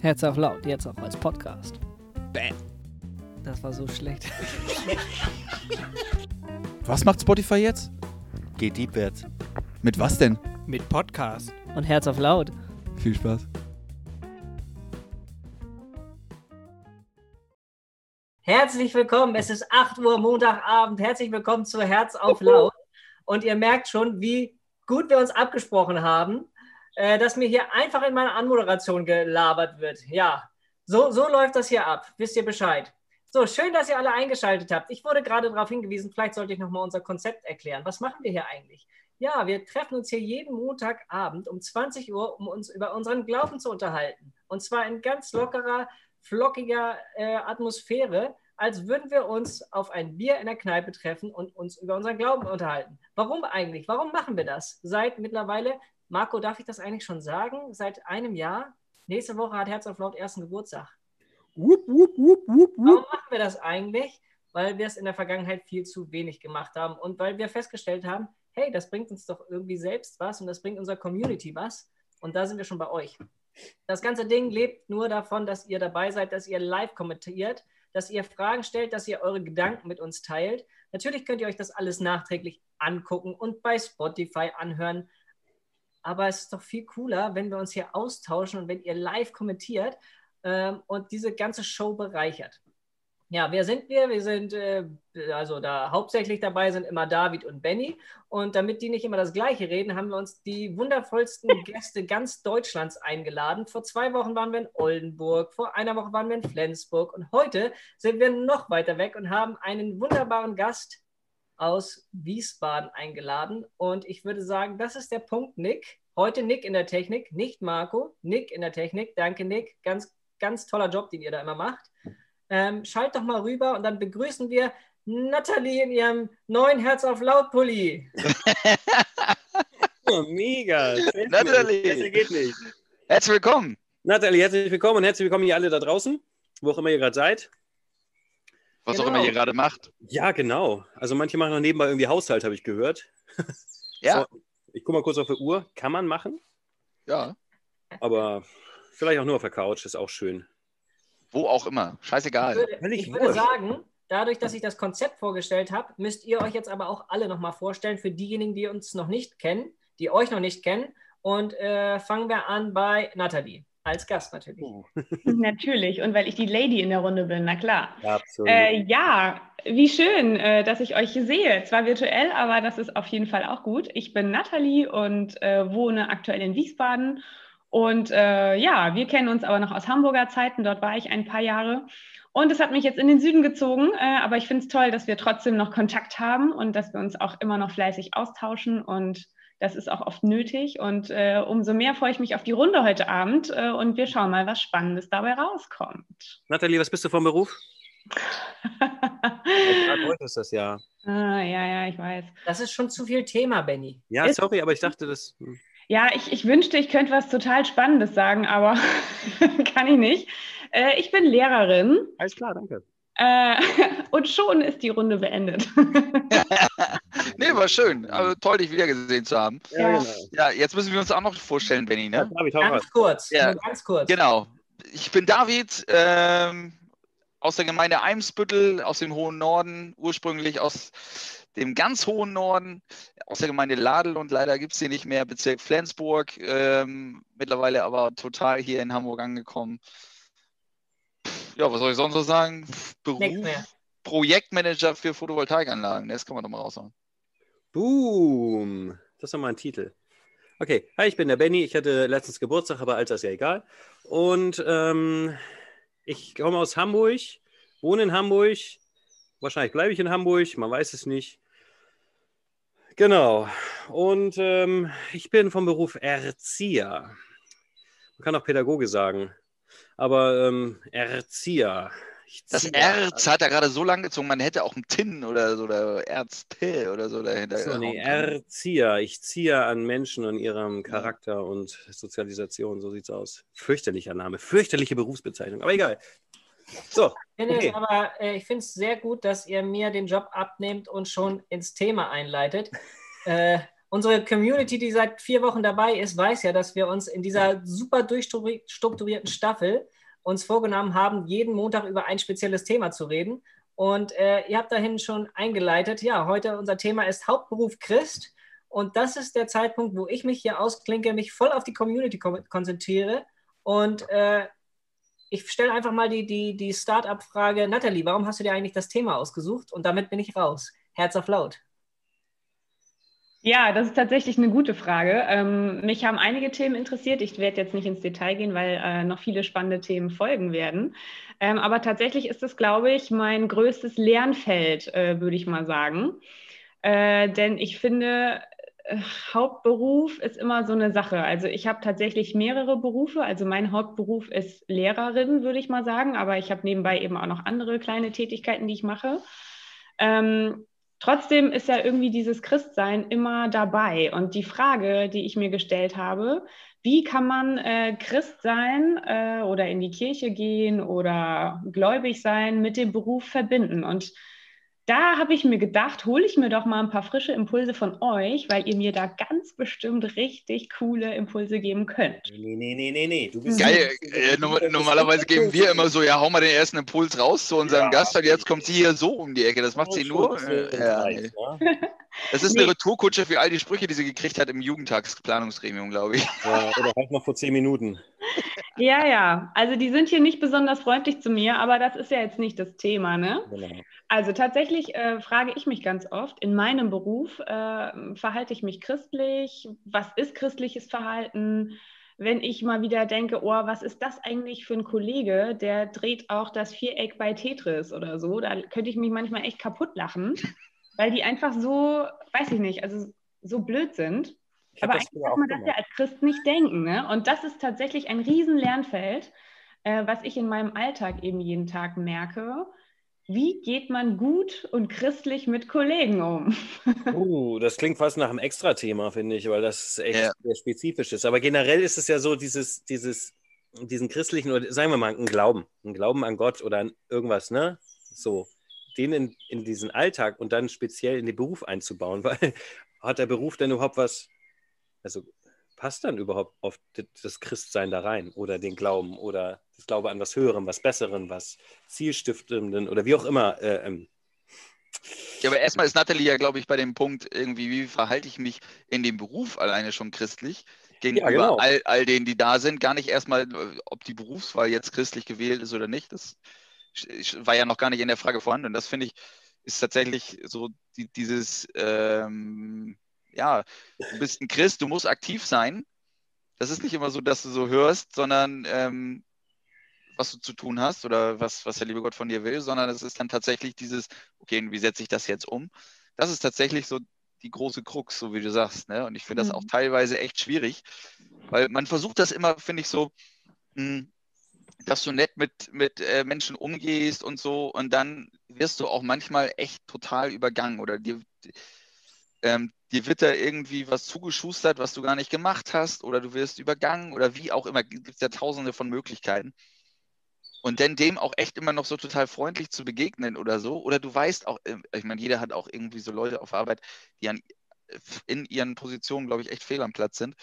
Herz auf laut, jetzt auch als Podcast. Bam. Das war so schlecht. Was macht Spotify jetzt? Geht deepwärts. Mit was denn? Mit Podcast. Und Herz auf laut. Viel Spaß. Herzlich willkommen. Es ist 8 Uhr Montagabend. Herzlich willkommen zu Herz auf Laut. Und ihr merkt schon, wie gut wir uns abgesprochen haben, äh, dass mir hier einfach in meiner Anmoderation gelabert wird. Ja, so, so läuft das hier ab. Wisst ihr Bescheid? So, schön, dass ihr alle eingeschaltet habt. Ich wurde gerade darauf hingewiesen, vielleicht sollte ich nochmal unser Konzept erklären. Was machen wir hier eigentlich? Ja, wir treffen uns hier jeden Montagabend um 20 Uhr, um uns über unseren Glauben zu unterhalten. Und zwar in ganz lockerer, flockiger äh, Atmosphäre, als würden wir uns auf ein Bier in der Kneipe treffen und uns über unseren Glauben unterhalten. Warum eigentlich? Warum machen wir das? Seit mittlerweile, Marco, darf ich das eigentlich schon sagen? Seit einem Jahr? Nächste Woche hat Herz auf Laut ersten Geburtstag. Wupp, wupp, wupp, wupp, Warum wupp. machen wir das eigentlich? Weil wir es in der Vergangenheit viel zu wenig gemacht haben und weil wir festgestellt haben, hey, das bringt uns doch irgendwie selbst was und das bringt unserer Community was. Und da sind wir schon bei euch. Das ganze Ding lebt nur davon, dass ihr dabei seid, dass ihr live kommentiert, dass ihr Fragen stellt, dass ihr eure Gedanken mit uns teilt. Natürlich könnt ihr euch das alles nachträglich angucken und bei Spotify anhören. Aber es ist doch viel cooler, wenn wir uns hier austauschen und wenn ihr live kommentiert ähm, und diese ganze Show bereichert. Ja, wer sind wir? Wir sind, äh, also da hauptsächlich dabei sind immer David und Benny. Und damit die nicht immer das Gleiche reden, haben wir uns die wundervollsten Gäste ganz Deutschlands eingeladen. Vor zwei Wochen waren wir in Oldenburg, vor einer Woche waren wir in Flensburg und heute sind wir noch weiter weg und haben einen wunderbaren Gast aus Wiesbaden eingeladen. Und ich würde sagen, das ist der Punkt, Nick. Heute Nick in der Technik, nicht Marco. Nick in der Technik. Danke, Nick. Ganz, ganz toller Job, den ihr da immer macht. Ähm, schalt doch mal rüber und dann begrüßen wir Nathalie in ihrem neuen Herz auf Laut-Pulli. Oh, mega. Natalie. Besser geht nicht. Herzlich willkommen. Nathalie, herzlich willkommen und herzlich willkommen ihr alle da draußen, wo auch immer ihr gerade seid. Was Genau. auch immer ihr gerade macht. Ja, genau. Also manche machen noch nebenbei irgendwie Haushalt, habe ich gehört. Ja, So, ich gucke mal kurz auf die Uhr. Kann man machen, ja. aber vielleicht auch nur auf der Couch, ist auch schön. Wo auch immer. Ich Scheißegal. würde, Völlig ich würde sagen, dadurch, dass ich das Konzept vorgestellt habe, müsst ihr euch jetzt aber auch alle nochmal vorstellen, für diejenigen, die uns noch nicht kennen, die euch noch nicht kennen. Und äh, fangen wir an bei Nathalie, als Gast natürlich. Natürlich, und weil ich die Lady in der Runde bin, na klar. Absolut. Äh, ja, wie schön, äh, dass ich euch hier sehe. Zwar virtuell, aber das ist auf jeden Fall auch gut. Ich bin Nathalie und äh, wohne aktuell in Wiesbaden. Und äh, ja, wir kennen uns aber noch aus Hamburger Zeiten. Dort war ich ein paar Jahre. Und es hat mich jetzt in den Süden gezogen. Äh, aber ich finde es toll, dass wir trotzdem noch Kontakt haben und dass wir uns auch immer noch fleißig austauschen. Und das ist auch oft nötig. Und äh, umso mehr freue ich mich auf die Runde heute Abend. Äh, und wir schauen mal, was Spannendes dabei rauskommt. Nathalie, was bist du vom Beruf? Heute ist das ja. Ah, ja, ja, ich weiß. Das ist schon zu viel Thema, Benny. Ja, Ist- sorry, aber ich dachte, das. hm. Ja, ich, ich wünschte, ich könnte was total Spannendes sagen, aber kann ich nicht. Äh, ich bin Lehrerin Alles klar, danke. Äh, und schon ist die Runde beendet. nee, war schön. Also, toll, dich wiedergesehen zu haben. Ja. genau. Ja, jetzt müssen wir uns auch noch vorstellen, Benny. Ja, Ne? Ganz kurz, Ja. ganz kurz. Genau. Ich bin David ähm, aus der Gemeinde Eimsbüttel, aus dem hohen Norden, ursprünglich aus dem ganz hohen Norden, aus der Gemeinde Ladel und leider gibt es sie nicht mehr, Bezirk Flensburg, ähm, mittlerweile aber total hier in Hamburg angekommen. Ja, was soll ich sonst noch sagen? Beruf. Projektmanager für Photovoltaikanlagen, das kann man doch mal raushauen. Boom. Das ist doch mal ein Titel. Okay, hi, ich bin der Benny. Ich hatte letztens Geburtstag, aber Alter ist ja egal. Und ähm, ich komme aus Hamburg, wohne in Hamburg. Wahrscheinlich bleibe ich in Hamburg, man weiß es nicht. Genau. Und ähm, ich bin vom Beruf Erzieher. Man kann auch Pädagoge sagen. Aber ähm, Erzieher. Ich Das Erz hat er gerade so lang gezogen, man hätte auch ein Tin oder so oder Erzpill oder so dahinter. So, nee. Erzieher. Ich ziehe an Menschen und ihrem Charakter und Sozialisation. So sieht's aus. Fürchterlicher Name, fürchterliche Berufsbezeichnung. Aber egal. So, Finde Okay. es aber äh, ich finde es sehr gut, dass ihr mir den Job abnehmt und schon ins Thema einleitet. äh, unsere Community, die seit vier Wochen dabei ist, weiß ja, dass wir uns in dieser super durchstrukturierten Staffel uns vorgenommen haben, jeden Montag über ein spezielles Thema zu reden. Und äh, ihr habt dahin schon eingeleitet. Ja, heute unser Thema ist Hauptberuf Christ. Und das ist der Zeitpunkt, wo ich mich hier ausklinke, mich voll auf die Community konzentriere. Und äh, ich stelle einfach mal die, die, die Start-up-Frage. Nathalie, warum hast du dir eigentlich das Thema ausgesucht? Und damit bin ich raus. Herz auf laut. Ja, das ist tatsächlich eine gute Frage. Ähm, mich haben einige Themen interessiert. Ich werde jetzt nicht ins Detail gehen, weil äh, noch viele spannende Themen folgen werden. Ähm, aber tatsächlich ist es, glaube ich, mein größtes Lernfeld, äh, würde ich mal sagen. Äh, denn ich finde, äh, Hauptberuf ist immer so eine Sache. Also ich habe tatsächlich mehrere Berufe. Also mein Hauptberuf ist Lehrerin, würde ich mal sagen. Aber ich habe nebenbei eben auch noch andere kleine Tätigkeiten, die ich mache. Ähm, Trotzdem ist ja irgendwie dieses Christsein immer dabei. Und die Frage, die ich mir gestellt habe, wie kann man äh, Christ sein äh, oder in die Kirche gehen oder gläubig sein mit dem Beruf verbinden? Und da habe ich mir gedacht, hole ich mir doch mal ein paar frische Impulse von euch, weil ihr mir da ganz bestimmt richtig coole Impulse geben könnt. Nee, nee, nee, nee, nee. Du bist Geil, äh, normalerweise geben wir immer so, ja, hau mal den ersten Impuls raus zu unserem ja, Gast, und jetzt kommt sie hier so um die Ecke. Das macht sie nur. Äh, ja, nee. Das ist eine nee. Retourkutsche für all die Sprüche, die sie gekriegt hat im Jugendtagsplanungsgremium, glaube ich. Ja, oder halt noch vor zehn Minuten. Ja, ja. Also die sind hier nicht besonders freundlich zu mir, aber das ist ja jetzt nicht das Thema, ne? Genau. Also tatsächlich äh, frage ich mich ganz oft, in meinem Beruf äh, verhalte ich mich christlich? Was ist christliches Verhalten? Wenn ich mal wieder denke, oh, was ist das eigentlich für ein Kollege, der dreht auch das Viereck bei Tetris oder so, da könnte ich mich manchmal echt kaputt lachen weil die einfach so, weiß ich nicht, also so blöd sind. Aber eigentlich kann man das ja als Christ nicht denken. Ne? Und das ist tatsächlich ein riesen Lernfeld, äh, was ich in meinem Alltag eben jeden Tag merke. Wie geht man gut und christlich mit Kollegen um? Uh, das klingt fast nach einem Extra-Thema, finde ich, weil das echt ja. sehr spezifisch ist. Aber generell ist es ja so, dieses, dieses, diesen christlichen, oder sagen wir mal, ein Glauben, ein Glauben an Gott oder an irgendwas, ne? So den in, in diesen Alltag und dann speziell in den Beruf einzubauen, weil hat der Beruf denn überhaupt was, also passt dann überhaupt auf das Christsein da rein oder den Glauben oder das Glaube an was Höherem, was Besserem, was Zielstiftendem oder wie auch immer. Äh, ähm. Ja, aber erstmal ist Nathalie ja, glaube ich, bei dem Punkt irgendwie, wie verhalte ich mich in dem Beruf alleine schon christlich gegenüber ja, genau. all, all denen, die da sind. Gar nicht erstmal, ob die Berufswahl jetzt christlich gewählt ist oder nicht. Das war ja noch gar nicht in der Frage vorhanden. Und das finde ich, ist tatsächlich so die, dieses, ähm, ja, du bist ein Christ, du musst aktiv sein. Das ist nicht immer so, dass du so hörst, sondern ähm, was du zu tun hast oder was, was der liebe Gott von dir will, sondern es ist dann tatsächlich dieses, okay, wie setze ich das jetzt um? Das ist tatsächlich so die große Krux, so wie du sagst. Ne? Und ich finde das auch mhm. teilweise echt schwierig, weil man versucht das immer, finde ich, so, mh, hm, dass du nett mit, mit äh, Menschen umgehst und so und dann wirst du auch manchmal echt total übergangen oder dir, ähm, dir wird da irgendwie was zugeschustert, was du gar nicht gemacht hast oder du wirst übergangen oder wie auch immer, gibt es ja tausende von Möglichkeiten. Und dann dem auch echt immer noch so total freundlich zu begegnen oder so. Oder du weißt auch, äh, ich meine, jeder hat auch irgendwie so Leute auf Arbeit, die an, in ihren Positionen, glaube ich, echt fehl am Platz sind.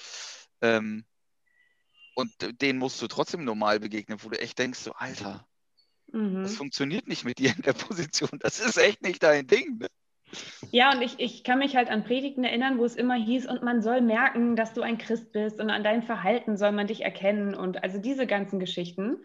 Ähm, und denen musst du trotzdem normal begegnen, wo du echt denkst, so, Alter, mhm. das funktioniert nicht mit dir in der Position. Das ist echt nicht dein Ding. Ne? Ja, und ich, ich kann mich halt an Predigten erinnern, wo es immer hieß, und man soll merken, dass du ein Christ bist und an deinem Verhalten soll man dich erkennen und also diese ganzen Geschichten.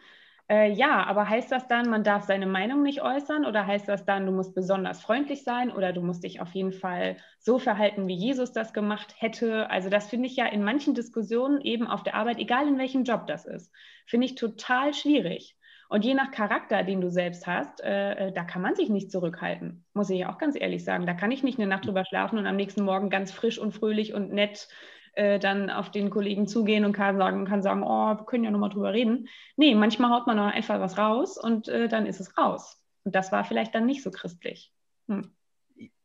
Äh, ja, aber heißt das dann, man darf seine Meinung nicht äußern oder heißt das dann, du musst besonders freundlich sein oder du musst dich auf jeden Fall so verhalten, wie Jesus das gemacht hätte? Also das finde ich ja in manchen Diskussionen eben auf der Arbeit, egal in welchem Job das ist, finde ich total schwierig. Und je nach Charakter, den du selbst hast, äh, äh da kann man sich nicht zurückhalten, muss ich auch ganz ehrlich sagen. Da kann ich nicht eine Nacht drüber schlafen und am nächsten Morgen ganz frisch und fröhlich und nett äh, dann auf den Kollegen zugehen und kann sagen, kann sagen, oh, wir können ja nochmal drüber reden. Nee, manchmal haut man auch einfach was raus und äh, dann ist es raus. Und das war vielleicht dann nicht so christlich. Hm.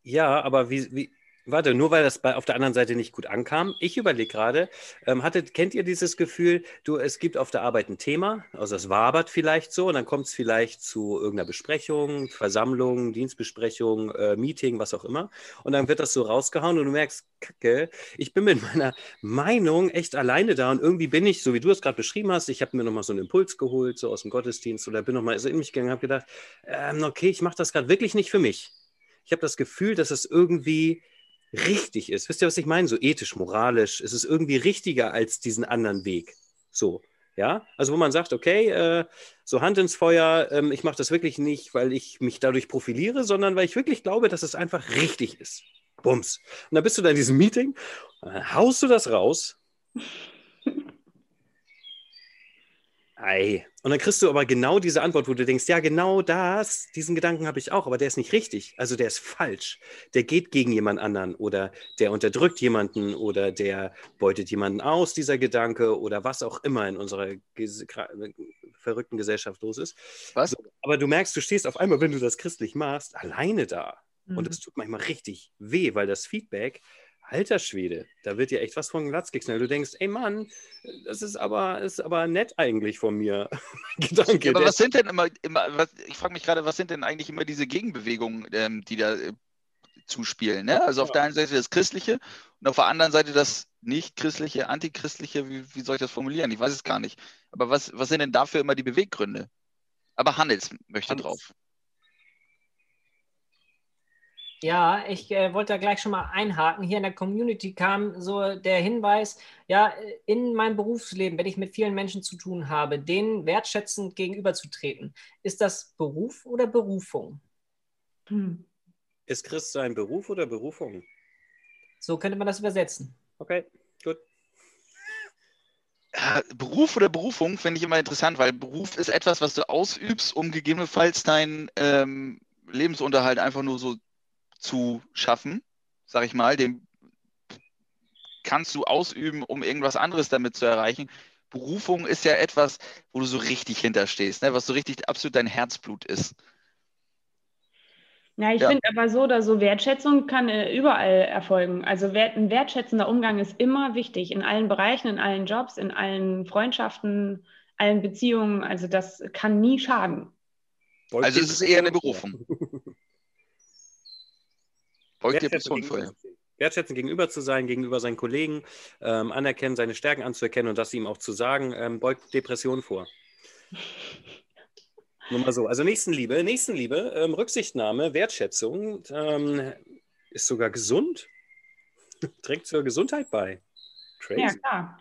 Ja, aber wie, wie, Warte, nur weil das bei, auf der anderen Seite nicht gut ankam. Ich überlege gerade, ähm, hattet, kennt ihr dieses Gefühl, du, es gibt auf der Arbeit ein Thema, also es wabert vielleicht so und dann kommt es vielleicht zu irgendeiner Besprechung, Versammlung, Dienstbesprechung, äh, Meeting, was auch immer. Und dann wird das so rausgehauen und du merkst, Kacke, ich bin mit meiner Meinung echt alleine da und irgendwie bin ich, so wie du es gerade beschrieben hast, ich habe mir nochmal so einen Impuls geholt, so aus dem Gottesdienst oder bin nochmal so in mich gegangen und habe gedacht, ähm, okay, ich mache das gerade wirklich nicht für mich. Ich habe das Gefühl, dass es irgendwie richtig ist. Wisst ihr, was ich meine? So ethisch, moralisch. Es ist irgendwie richtiger als diesen anderen Weg. So. Ja, also wo man sagt, okay, äh, so Hand ins Feuer, ähm, ich mache das wirklich nicht, weil ich mich dadurch profiliere, sondern weil ich wirklich glaube, dass es einfach richtig ist. Bums. Und dann bist du da in diesem Meeting, dann haust du das raus Ei. Und dann kriegst du aber genau diese Antwort, wo du denkst, ja, genau das, diesen Gedanken habe ich auch, aber der ist nicht richtig. Also der ist falsch. Der geht gegen jemand anderen oder der unterdrückt jemanden oder der beutet jemanden aus, dieser Gedanke oder was auch immer in unserer ges verrückten Gesellschaft los ist. Was? So, aber du merkst, du stehst auf einmal, wenn du das christlich machst, alleine da. Mhm. Und es tut manchmal richtig weh, weil das Feedback Alter Schwede, da wird dir echt was von Glatz geknallt. Du denkst, ey Mann, das ist aber, ist aber nett eigentlich von mir. Gedanke. aber was sind denn immer, immer was, ich frage mich gerade, was sind denn eigentlich immer diese Gegenbewegungen, ähm, die da äh, zuspielen? Ne? Also auf Ja. der einen Seite das Christliche und auf der anderen Seite das nicht-christliche, antichristliche, wie, wie soll ich das formulieren? Ich weiß es gar nicht. Aber was, was sind denn dafür immer die Beweggründe? Aber Handels möchte Hannes. drauf. Ja, ich äh, wollte da gleich schon mal einhaken. Hier in der Community kam so der Hinweis, ja, in meinem Berufsleben, wenn ich mit vielen Menschen zu tun habe, denen wertschätzend gegenüberzutreten, ist das Beruf oder Berufung? Hm. Ist Christsein Beruf oder Berufung? So könnte man das übersetzen. Okay, gut. Beruf oder Berufung finde ich immer interessant, weil Beruf ist etwas, was du ausübst, um gegebenenfalls deinen ähm, Lebensunterhalt einfach nur so zu schaffen, sag ich mal. Den kannst du ausüben, um irgendwas anderes damit zu erreichen. Berufung ist ja etwas, wo du so richtig hinterstehst, ne? was so richtig absolut dein Herzblut ist. Ja, ich Ja. finde aber so oder so, Wertschätzung kann äh, überall erfolgen. Also wert, ein wertschätzender Umgang ist immer wichtig, in allen Bereichen, in allen Jobs, in allen Freundschaften, allen Beziehungen. Also das kann nie schaden. Also es ist eher eine Berufung. Beugt dir gegenüber- Wertschätzend gegenüber zu sein, gegenüber seinen Kollegen, ähm, anerkennen, seine Stärken anzuerkennen und das ihm auch zu sagen, ähm, beugt Depression vor. Nur mal so. Also Nächstenliebe, Nächstenliebe, ähm, Rücksichtnahme, Wertschätzung ähm, ist sogar gesund. Trägt zur Gesundheit bei. Crazy. Ja, klar.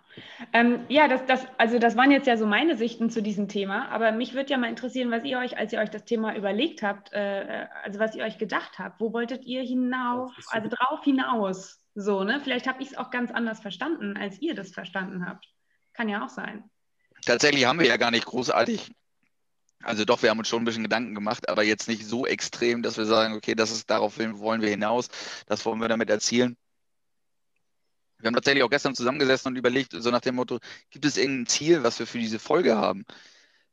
Ähm, ja, das, das, also das waren jetzt ja so meine Sichten zu diesem Thema, aber mich würde ja mal interessieren, was ihr euch, als ihr euch das Thema überlegt habt, äh, also was ihr euch gedacht habt, wo wolltet ihr hinauf, also drauf hinaus, so, ne? Vielleicht habe ich es auch ganz anders verstanden, als ihr das verstanden habt. Kann ja auch sein. Tatsächlich haben wir ja gar nicht großartig. Also doch, wir haben uns schon ein bisschen Gedanken gemacht, aber jetzt nicht so extrem, dass wir sagen, okay, das ist darauf wollen wir hinaus, das wollen wir damit erzielen. Wir haben tatsächlich auch gestern zusammengesessen und überlegt, so nach dem Motto, gibt es irgendein Ziel, was wir für diese Folge haben?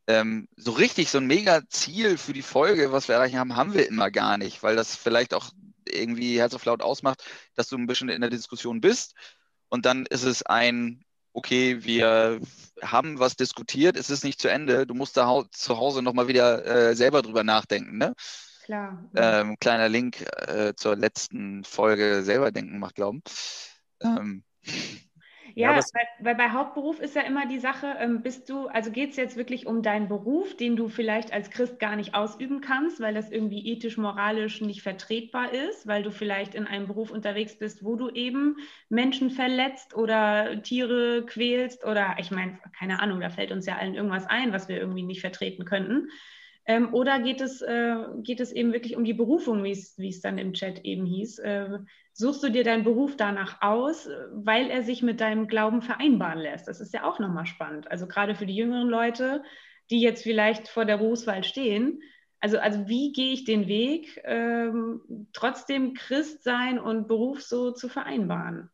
Ähm, so richtig, so ein mega Ziel für die Folge, was wir erreichen haben, haben wir immer gar nicht, weil das vielleicht auch irgendwie Herz auf laut ausmacht, dass du ein bisschen in der Diskussion bist und dann ist es ein, okay, wir haben was diskutiert, es ist nicht zu Ende, du musst da hau zu Hause nochmal wieder äh, selber drüber nachdenken. Ne? Klar. Ähm, kleiner Link äh, zur letzten Folge selber denken macht glauben. Ähm, Ja, Ja, weil, weil bei Hauptberuf ist ja immer die Sache, ähm, bist du, also geht es jetzt wirklich um deinen Beruf, den du vielleicht als Christ gar nicht ausüben kannst, weil das irgendwie ethisch, moralisch nicht vertretbar ist, weil du vielleicht in einem Beruf unterwegs bist, wo du eben Menschen verletzt oder Tiere quälst oder ich meine, keine Ahnung, da fällt uns ja allen irgendwas ein, was wir irgendwie nicht vertreten könnten. Ähm, oder geht es, äh, geht es eben wirklich um die Berufung, wie es dann im Chat eben hieß? Äh, suchst du dir deinen Beruf danach aus, weil er sich mit deinem Glauben vereinbaren lässt? Das ist ja auch nochmal spannend. Also gerade für die jüngeren Leute, die jetzt vielleicht vor der Berufswahl stehen. Also, also wie gehe ich den Weg, ähm, trotzdem Christ sein und Beruf so zu vereinbaren?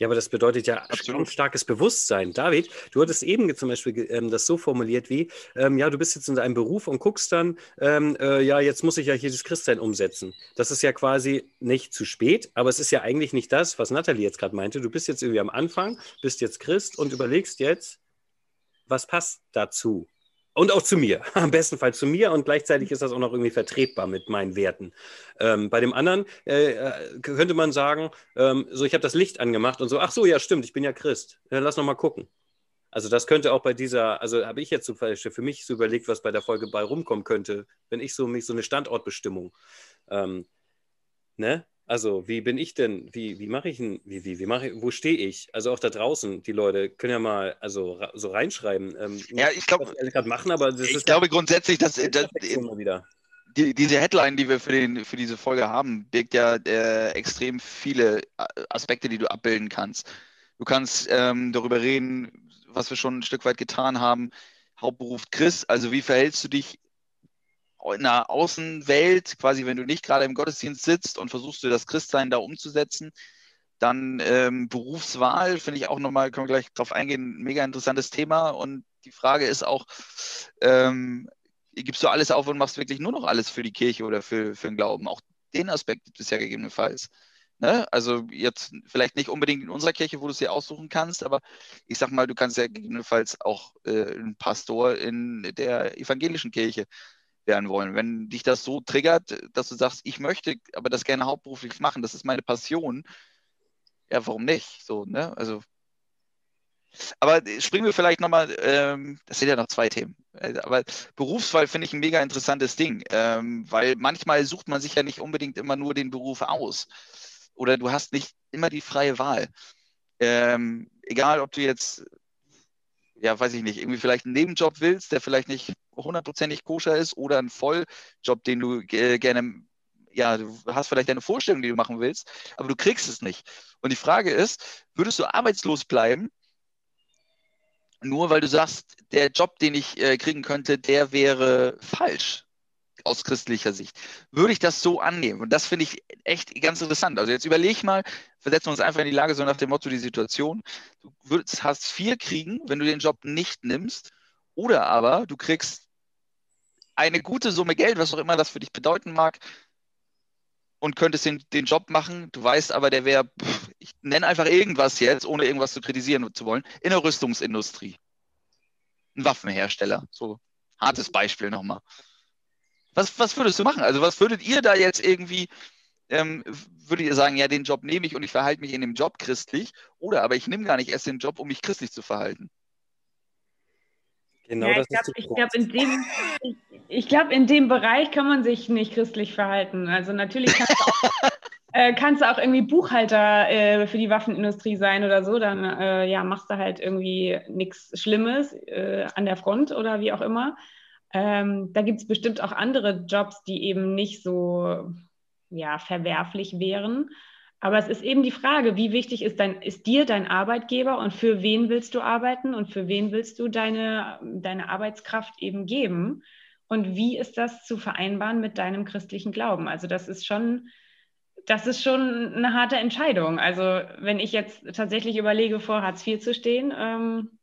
Ja, aber das bedeutet ja Absolut. ein starkes Bewusstsein. David, du hattest eben zum Beispiel ähm, das so formuliert wie, ähm, ja, du bist jetzt in deinem Beruf und guckst dann, ähm, äh, ja, jetzt muss ich ja hier das Christsein umsetzen. Das ist ja quasi nicht zu spät, aber es ist ja eigentlich nicht das, was Nathalie jetzt gerade meinte. Du bist jetzt irgendwie am Anfang, bist jetzt Christ und überlegst jetzt, was passt dazu? Und auch zu mir, am besten Fall zu mir und gleichzeitig ist das auch noch irgendwie vertretbar mit meinen Werten. Ähm, bei dem anderen äh, äh, könnte man sagen, ähm, so ich habe das Licht angemacht und so, ach so, ja stimmt, ich bin ja Christ. Ja, lass noch mal gucken. Also das könnte auch bei dieser, also habe ich jetzt zum Beispiel für mich so überlegt, was bei der Folge bei rumkommen könnte, wenn ich so mich so eine Standortbestimmung, ähm, ne? Also wie bin ich denn, wie, wie mache ich denn, wie, wie, wie mache ich, wo stehe ich? Also auch da draußen, die Leute können ja mal also so reinschreiben. Ähm, Ja, ich glaube, gerade machen, aber das ich ist glaube grundsätzlich, dass, Reflexion mal wieder. die, diese Headline, die wir für, den, für diese Folge haben, birgt ja äh, extrem viele äh, Aspekte, die du abbilden kannst. Du kannst ähm, darüber reden, was wir schon ein Stück weit getan haben. Hauptberuf Chris, also wie verhältst du dich in der Außenwelt, quasi wenn du nicht gerade im Gottesdienst sitzt und versuchst du das Christsein da umzusetzen. Dann ähm, Berufswahl, finde ich auch nochmal, können wir gleich drauf eingehen, ein mega interessantes Thema. Und die Frage ist auch, ähm, gibst du alles auf und machst wirklich nur noch alles für die Kirche oder für, für den Glauben? Auch den Aspekt gibt es ja gegebenenfalls. Ne? Also jetzt vielleicht nicht unbedingt in unserer Kirche, wo du es dir aussuchen kannst, aber ich sag mal, du kannst ja gegebenenfalls auch äh, ein Pastor in der evangelischen Kirche werden wollen. Wenn dich das so triggert, dass du sagst, ich möchte aber das gerne hauptberuflich machen, das ist meine Passion, ja, warum nicht? So, ne? Also aber springen wir vielleicht nochmal, ähm, das sind ja noch zwei Themen, Äh, aber Berufswahl finde ich ein mega interessantes Ding, ähm, weil manchmal sucht man sich ja nicht unbedingt immer nur den Beruf aus oder du hast nicht immer die freie Wahl. Ähm, egal, ob du jetzt, ja, weiß ich nicht, irgendwie vielleicht einen Nebenjob willst, der vielleicht nicht hundertprozentig koscher ist oder einen Volljob, den du äh, gerne, ja, du hast vielleicht deine Vorstellung, die du machen willst, aber du kriegst es nicht. Und die Frage ist, würdest du arbeitslos bleiben, nur weil du sagst, der Job, den ich äh, kriegen könnte, der wäre falsch aus christlicher Sicht. Würde ich das so annehmen? Und das finde ich echt ganz interessant. Also jetzt überleg mal, versetzen wir uns einfach in die Lage, so nach dem Motto die Situation. Du würdest Hartz IV kriegen, wenn du den Job nicht nimmst, oder aber du kriegst eine gute Summe Geld, was auch immer das für dich bedeuten mag, und könntest den, den Job machen. Du weißt aber, der wäre, ich nenne einfach irgendwas jetzt, ohne irgendwas zu kritisieren zu wollen, in der Rüstungsindustrie. Ein Waffenhersteller. So hartes Beispiel nochmal. Was, was würdest du machen? Also was würdet ihr da jetzt irgendwie, ähm, würdet ihr sagen, ja, den Job nehme ich und ich verhalte mich in dem Job christlich, oder aber ich nehme gar nicht erst den Job, um mich christlich zu verhalten? Genau ja, das ich ist glaube, glaub, in, dem, ich, ich glaub, in dem Bereich kann man sich nicht christlich verhalten. Also natürlich kannst du auch, äh, kannst du auch irgendwie Buchhalter äh, für die Waffenindustrie sein oder so. Dann äh, ja, machst du halt irgendwie nichts Schlimmes äh, an der Front oder wie auch immer. Ähm, da gibt es bestimmt auch andere Jobs, die eben nicht so ja, verwerflich wären. Aber es ist eben die Frage, wie wichtig ist, dein, ist dir dein Arbeitgeber und für wen willst du arbeiten und für wen willst du deine, deine Arbeitskraft eben geben? Und wie ist das zu vereinbaren mit deinem christlichen Glauben? Also das ist schon, das ist schon eine harte Entscheidung. Also wenn ich jetzt tatsächlich überlege, vor Hartz IV zu stehen, ähm,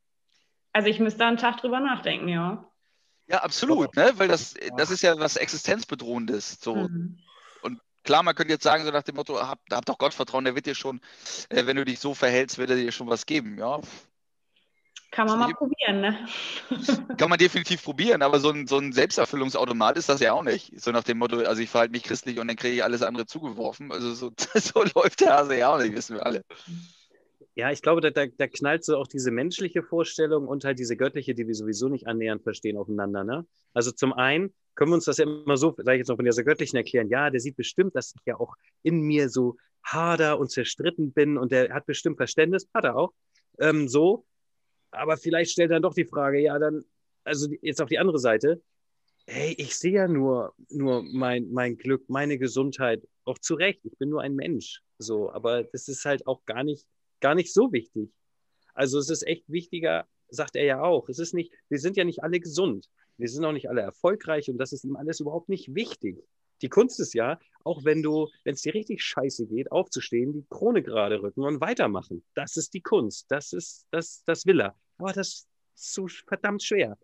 also ich müsste da einen Tag drüber nachdenken, ja. Ja, absolut, ne? weil das, das ist ja was Existenzbedrohendes. So. Mhm. Klar, man könnte jetzt sagen, so nach dem Motto, hab, hab doch Gottvertrauen, der wird dir schon, äh, wenn du dich so verhältst, wird er dir schon was geben. Ja, Kann man mal probieren, ne? kann man definitiv probieren, aber so ein, so ein Selbsterfüllungsautomat ist das ja auch nicht. So nach dem Motto, also ich verhalte mich christlich und dann kriege ich alles andere zugeworfen. Also so, so läuft der Hase ja auch nicht, wissen wir alle. Ja, ich glaube, da, da, da knallt so auch diese menschliche Vorstellung und halt diese göttliche, die wir sowieso nicht annähernd verstehen, aufeinander. Ne? Also zum einen können wir uns das ja immer so, sage ich jetzt noch von dieser göttlichen erklären, ja, der sieht bestimmt, dass ich ja auch in mir so hader und zerstritten bin und der hat bestimmt Verständnis, hat er auch, ähm, so. Aber vielleicht stellt dann doch die Frage, ja, dann, also jetzt auf die andere Seite, hey, ich sehe ja nur, nur mein, mein Glück, meine Gesundheit, auch zu Recht, ich bin nur ein Mensch, so, aber das ist halt auch gar nicht gar nicht so wichtig. Also es ist echt wichtiger, sagt er ja auch. Es ist nicht, wir sind ja nicht alle gesund. Wir sind auch nicht alle erfolgreich und das ist ihm alles überhaupt nicht wichtig. Die Kunst ist ja, auch wenn du, wenn es dir richtig scheiße geht, aufzustehen, die Krone gerade rücken und weitermachen. Das ist die Kunst. Das ist, das, das will er. Aber das ist so verdammt schwer.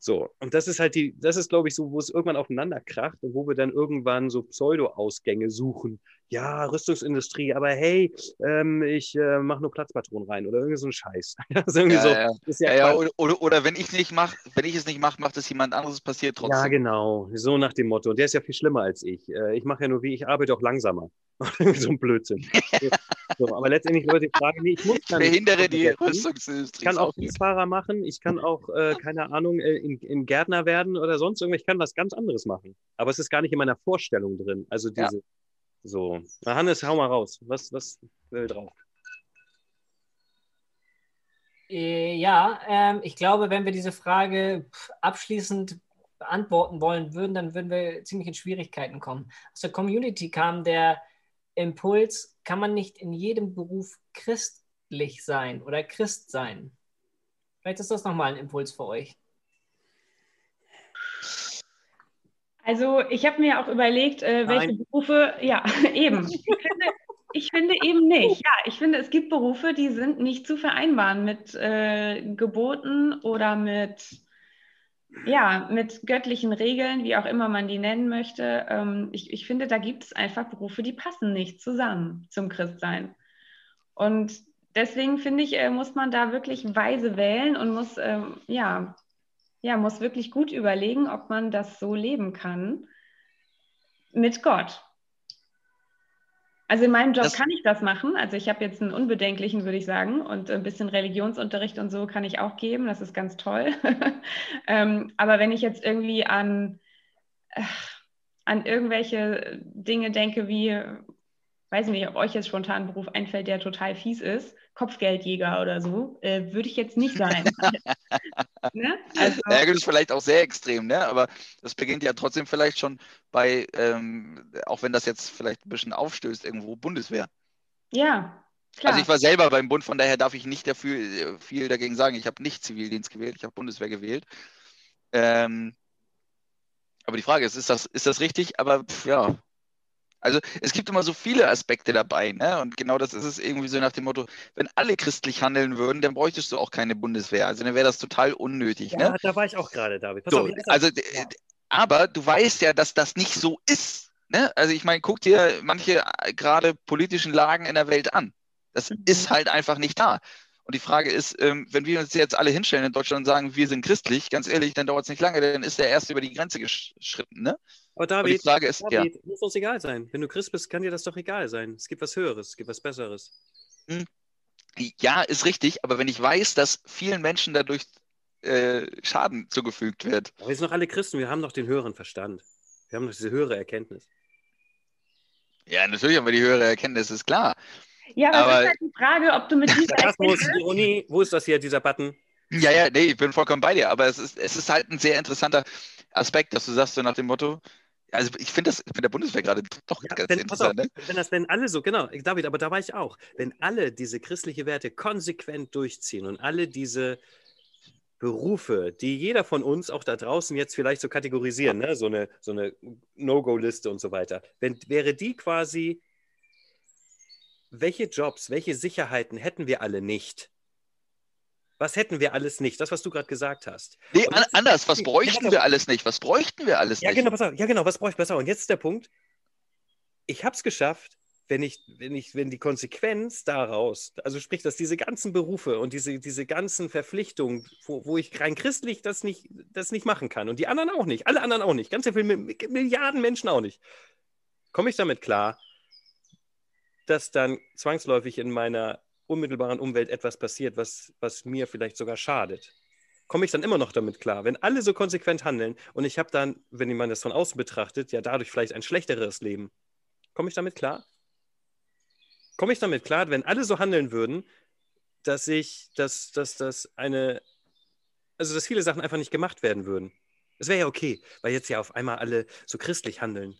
So, und das ist halt die, das ist, glaube ich, so, wo es irgendwann aufeinander kracht und wo wir dann irgendwann so Pseudo-Ausgänge suchen. Ja, Rüstungsindustrie, aber hey, ähm, ich äh, mache nur Platzpatronen rein oder irgendwie so ein Scheiß. ist irgendwie Ja, so, ja. ist Ja, ja, oder, oder, oder wenn ich nicht mach, wenn ich es nicht mache, macht es jemand anderes, es passiert trotzdem. Ja, genau. So nach dem Motto. Und der ist ja viel schlimmer als ich. Äh, Ich mache ja nur wie, ich arbeite auch langsamer. So ein Blödsinn. so, aber letztendlich Leute die Frage, nee, ich muss Ich gar nicht behindere die. Rüstungsindustrie. Ich kann auch gut. Busfahrer machen, ich kann auch, äh, keine Ahnung, äh, in, in Gärtner werden oder sonst irgendwas. Ich kann was ganz anderes machen. Aber es ist gar nicht in meiner Vorstellung drin. Also diese, so. Na, Hannes, hau mal raus. Was, was will drauf? Äh, Ja, ähm, ich glaube, wenn wir diese Frage abschließend beantworten wollen würden, dann würden wir ziemlich in Schwierigkeiten kommen. Aus der Community kam der Impuls, kann man nicht in jedem Beruf christlich sein oder Christ sein? Vielleicht ist das nochmal ein Impuls für euch. Also ich habe mir auch überlegt, äh, welche Nein. Berufe, ja, eben. Ich finde, ich finde eben nicht. Ja, ich finde, es gibt Berufe, die sind nicht zu vereinbaren mit äh, Geboten oder mit, ja, mit göttlichen Regeln, wie auch immer man die nennen möchte. Ähm, ich, ich finde, da gibt es einfach Berufe, die passen nicht zusammen zum Christsein. Und deswegen finde ich, äh, muss man da wirklich weise wählen und muss, ähm, ja, ja, muss wirklich gut überlegen, ob man das so leben kann mit Gott. Also in meinem Job Das- kann ich das machen. Also ich habe jetzt einen unbedenklichen, würde ich sagen, und ein bisschen Religionsunterricht und so kann ich auch geben. Das ist ganz toll. ähm, aber wenn ich jetzt irgendwie an, äh, an irgendwelche Dinge denke, wie, weiß ich nicht, ob euch jetzt spontan ein Beruf einfällt, der total fies ist, Kopfgeldjäger oder so, äh, würde ich jetzt nicht sein. ne? Also, Ja, gut, ist vielleicht auch sehr extrem, ne? aber das beginnt ja trotzdem vielleicht schon bei, ähm, auch wenn das jetzt vielleicht ein bisschen aufstößt, irgendwo Bundeswehr. ja, klar. Also ich war selber beim Bund, von daher darf ich nicht dafür äh, viel dagegen sagen. Ich habe nicht Zivildienst gewählt, ich habe Bundeswehr gewählt. Ähm, aber die Frage ist, ist das, ist das richtig? Aber pf, ja. Also es gibt immer so viele Aspekte dabei, ne? Und genau das ist es irgendwie so nach dem Motto, wenn alle christlich handeln würden, dann bräuchtest du auch keine Bundeswehr. Also dann wäre das total unnötig, ne? Ja, da war ich auch gerade, David. Pass So, auf, also, aber du weißt ja, dass das nicht so ist. Ne? Also ich meine, guck dir manche äh, gerade politischen Lagen in der Welt an. Das Mhm. ist halt einfach nicht da. Und die Frage ist, ähm, wenn wir uns jetzt alle hinstellen in Deutschland und sagen, wir sind christlich, ganz ehrlich, dann dauert es nicht lange, dann ist der erst über die Grenze geschritten. Ne? Aber Und die David, Frage ist, ja, David, muss uns egal sein. Wenn du Christ bist, kann dir das doch egal sein. Es gibt was Höheres, es gibt was Besseres. ja, ist richtig, aber wenn ich weiß, dass vielen Menschen dadurch äh, Schaden zugefügt wird, Aber wir sind doch alle Christen, wir haben doch den höheren Verstand. Wir haben doch diese höhere Erkenntnis. ja, natürlich haben wir die höhere Erkenntnis, ist klar. ja, aber, aber- es ist halt die Frage, ob du mit dieser Erkenntnis, Ironie, wo ist das hier, dieser Button? Ja, ja, nee, ich bin vollkommen bei dir, aber es ist, es ist halt ein sehr interessanter Aspekt, dass du sagst, so nach dem Motto, also ich finde das mit der Bundeswehr gerade doch Ja, ganz wenn, pass auf, interessant, ne? wenn das, wenn alle so, genau, David, aber da war ich auch, wenn alle diese christliche Werte konsequent durchziehen und alle diese Berufe, die jeder von uns auch da draußen jetzt vielleicht so kategorisieren, ne? so eine, so eine No-Go-Liste und so weiter, wenn, wäre die quasi, welche Jobs, welche Sicherheiten hätten wir alle nicht? Was hätten wir alles nicht? Das, was du gerade gesagt hast. Nee, an, anders, was Ja, bräuchten pass wir auf. alles nicht? Was bräuchten wir alles Ja, nicht? genau, pass auf. Ja, genau, was brauche ich besser? Und jetzt ist der Punkt. Ich habe es geschafft, wenn ich, wenn ich, wenn die Konsequenz daraus, also sprich, dass diese ganzen Berufe und diese, diese ganzen Verpflichtungen, wo, wo ich rein christlich das nicht, das nicht machen kann und die anderen auch nicht, alle anderen auch nicht, ganz viele Milliarden Menschen auch nicht, komme ich damit klar, dass dann zwangsläufig in meiner unmittelbaren Umwelt etwas passiert, was, was mir vielleicht sogar schadet komme ich dann immer noch damit klar. Wenn alle so konsequent handeln und ich habe dann, wenn man das von außen betrachtet, ja dadurch vielleicht ein schlechteres Leben, komme ich damit klar? Komme ich damit klar, wenn alle so handeln würden, dass ich, dass, dass, dass eine, also dass viele Sachen einfach nicht gemacht werden würden. Das wäre ja okay, weil jetzt ja auf einmal alle so christlich handeln.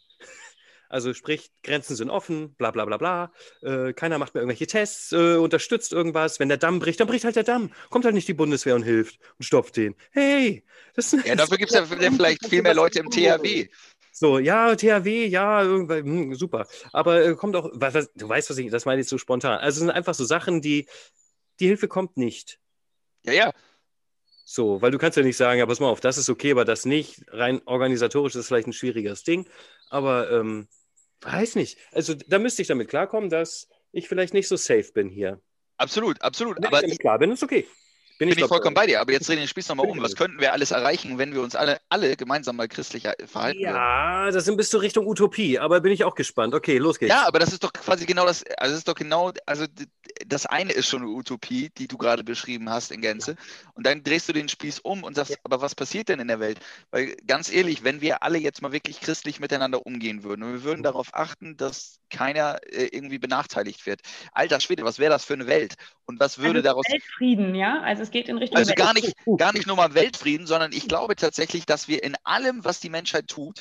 Also sprich, Grenzen sind offen, bla bla bla bla. Äh, keiner macht mehr irgendwelche Tests, äh, unterstützt irgendwas. Wenn der Damm bricht, dann bricht halt der Damm. Kommt halt nicht die Bundeswehr und hilft und stopft den. Hey! Das, Ja, dafür gibt es ja vielleicht viel mehr Leute im THW. So, ja, THW, ja, hm, super. Aber äh, kommt auch, was, was, du weißt, was ich, das meine ich so spontan. Also es sind einfach so Sachen, die, die Hilfe kommt nicht. Ja, ja. So, weil du kannst ja nicht sagen, ja, pass mal auf, das ist okay, aber das nicht. Rein organisatorisch ist vielleicht ein schwieriges Ding. Aber ähm, weiß nicht. Also da müsste ich damit klarkommen, dass ich vielleicht nicht so safe bin hier. Absolut, absolut. Wenn Aber ich klar bin, ist okay. bin ich dabei. vollkommen bei dir. Aber jetzt drehen wir den Spieß nochmal um. Was Bin ich. könnten wir alles erreichen, wenn wir uns alle, alle gemeinsam mal christlich äh, verhalten würden? Ja, das sind bis zur Richtung Utopie, aber bin ich auch gespannt. Okay, los geht's. Ja, aber das ist doch quasi genau das, also das ist doch genau, also das eine ist schon eine Utopie, die du gerade beschrieben hast in Gänze. Und dann drehst du den Spieß um und sagst, aber was passiert denn in der Welt? Weil ganz ehrlich, wenn wir alle jetzt mal wirklich christlich miteinander umgehen würden und wir würden darauf achten, dass keiner äh, irgendwie benachteiligt wird. Alter Schwede, was wäre das für eine Welt? Und was würde also daraus Weltfrieden, ja? Also es geht in Richtung also Welt. gar nicht, gar nicht nur mal Weltfrieden, sondern ich glaube tatsächlich, dass wir in allem, was die Menschheit tut,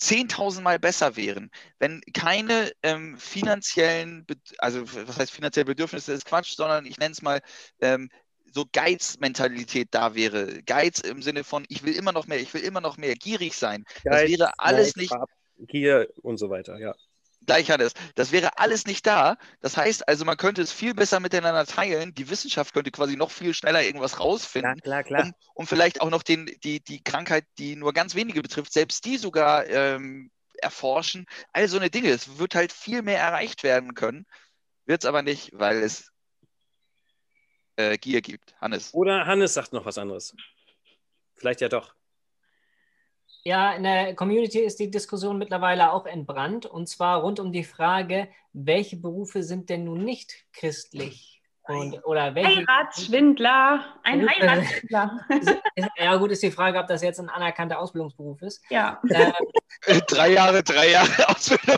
10.000 Mal besser wären, wenn keine ähm, finanziellen, also was heißt finanzielle Bedürfnisse, ist Quatsch, sondern ich nenne es mal ähm, so Geizmentalität da wäre. Geiz im Sinne von, ich will immer noch mehr, ich will immer noch mehr, gierig sein. Das Geist, wäre alles Neid, nicht, Gier und so weiter, ja. Gleich hat es. Das wäre alles nicht da. Das heißt also, man könnte es viel besser miteinander teilen. Die Wissenschaft könnte quasi noch viel schneller irgendwas rausfinden. klar, um, um vielleicht auch noch den, die, die Krankheit, die nur ganz wenige betrifft, selbst die sogar ähm, erforschen. All so eine Dinge. Es wird halt viel mehr erreicht werden können. Wird es aber nicht, weil es äh, Gier gibt. Hannes. Oder Hannes sagt noch was anderes. Vielleicht ja doch. Ja, in der Community ist die Diskussion mittlerweile auch entbrannt und zwar rund um die Frage, welche Berufe sind denn nun nicht christlich? Und, oder welche. Heiratsschwindler, ein Heiratsschwindler. Ja, gut, ist die Frage, ob das jetzt ein anerkannter Ausbildungsberuf ist. ja. Äh, drei Jahre, drei Jahre Ausbildung.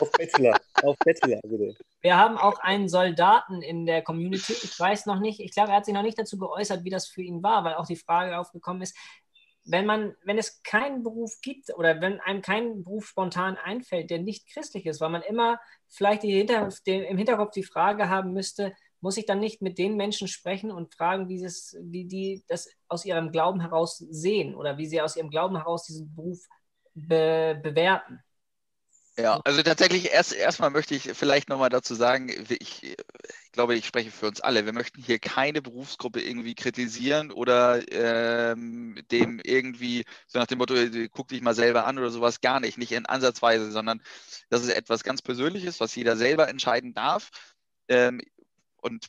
Auf Bachelor, auf Bachelor, bitte. wir haben auch einen Soldaten in der Community. Ich weiß noch nicht, ich glaube, er hat sich noch nicht dazu geäußert, wie das für ihn war, weil auch die Frage aufgekommen ist, wenn man, wenn es keinen Beruf gibt oder wenn einem kein Beruf spontan einfällt, der nicht christlich ist, weil man immer vielleicht hinter, den, im Hinterkopf die Frage haben müsste, muss ich dann nicht mit den Menschen sprechen und fragen, wie, es, wie die das aus ihrem Glauben heraus sehen oder wie sie aus ihrem Glauben heraus diesen Beruf be bewerten. Ja, also tatsächlich erst erstmal möchte ich vielleicht nochmal dazu sagen, ich, ich glaube, ich spreche für uns alle. Wir möchten hier keine Berufsgruppe irgendwie kritisieren oder ähm, dem irgendwie so nach dem Motto, äh, guck dich mal selber an oder sowas, gar nicht, nicht in Ansatzweise, sondern das ist etwas ganz Persönliches, was jeder selber entscheiden darf. Ähm, und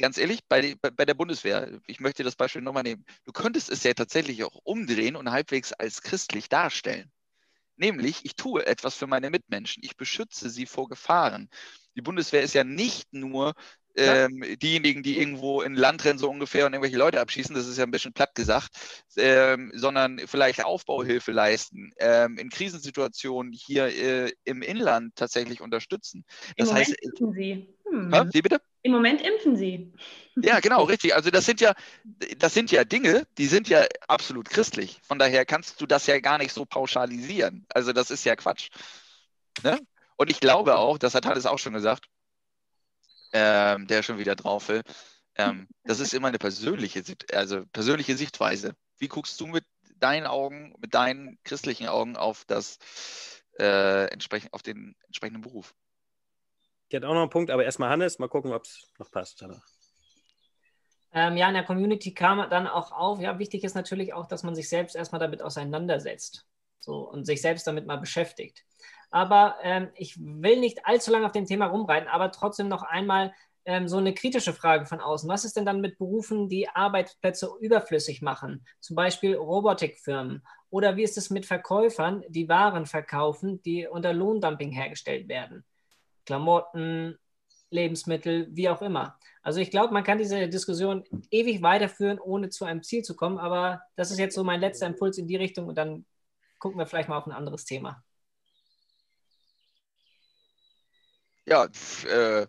ganz ehrlich, bei, bei, bei der Bundeswehr, ich möchte das Beispiel nochmal nehmen, du könntest es ja tatsächlich auch umdrehen und halbwegs als christlich darstellen. Nämlich, ich tue etwas für meine Mitmenschen. Ich beschütze sie vor Gefahren. Die Bundeswehr ist ja nicht nur ähm, diejenigen, die irgendwo in Land rennen, so ungefähr, und irgendwelche Leute abschießen, das ist ja ein bisschen platt gesagt, ähm, sondern vielleicht Aufbauhilfe leisten, ähm, in Krisensituationen hier äh, im Inland tatsächlich unterstützen. Im Das Moment heißt, impfen sie. Hm. Hä? wie bitte? Im Moment impfen sie. Ja, genau, richtig. Also das sind ja, das sind ja Dinge, die sind ja absolut christlich. Von daher kannst du das ja gar nicht so pauschalisieren. Also das ist ja Quatsch. Ne? Und ich glaube auch, das hat Hannes auch schon gesagt, ähm, der schon wieder drauf will, ähm, das ist immer eine persönliche, also persönliche Sichtweise. Wie guckst du mit deinen Augen, mit deinen christlichen Augen auf das äh, entsprechend, auf den entsprechenden Beruf? Ich hätte auch noch einen Punkt, aber erstmal Hannes, mal gucken, ob es noch passt. danach. Ähm, ja, in der Community kam dann auch auf, ja, wichtig ist natürlich auch, dass man sich selbst erstmal damit auseinandersetzt so, und sich selbst damit mal beschäftigt. Aber ähm, ich will nicht allzu lange auf dem Thema rumreiten, aber trotzdem noch einmal ähm, so eine kritische Frage von außen. Was ist denn dann mit Berufen, die Arbeitsplätze überflüssig machen? Zum Beispiel Robotikfirmen. Oder wie ist es mit Verkäufern, die Waren verkaufen, die unter Lohndumping hergestellt werden? Klamotten, Lebensmittel, wie auch immer. Also ich glaube, man kann diese Diskussion ewig weiterführen, ohne zu einem Ziel zu kommen. Aber das ist jetzt so mein letzter Impuls in die Richtung und dann gucken wir vielleicht mal auf ein anderes Thema. Ja, äh,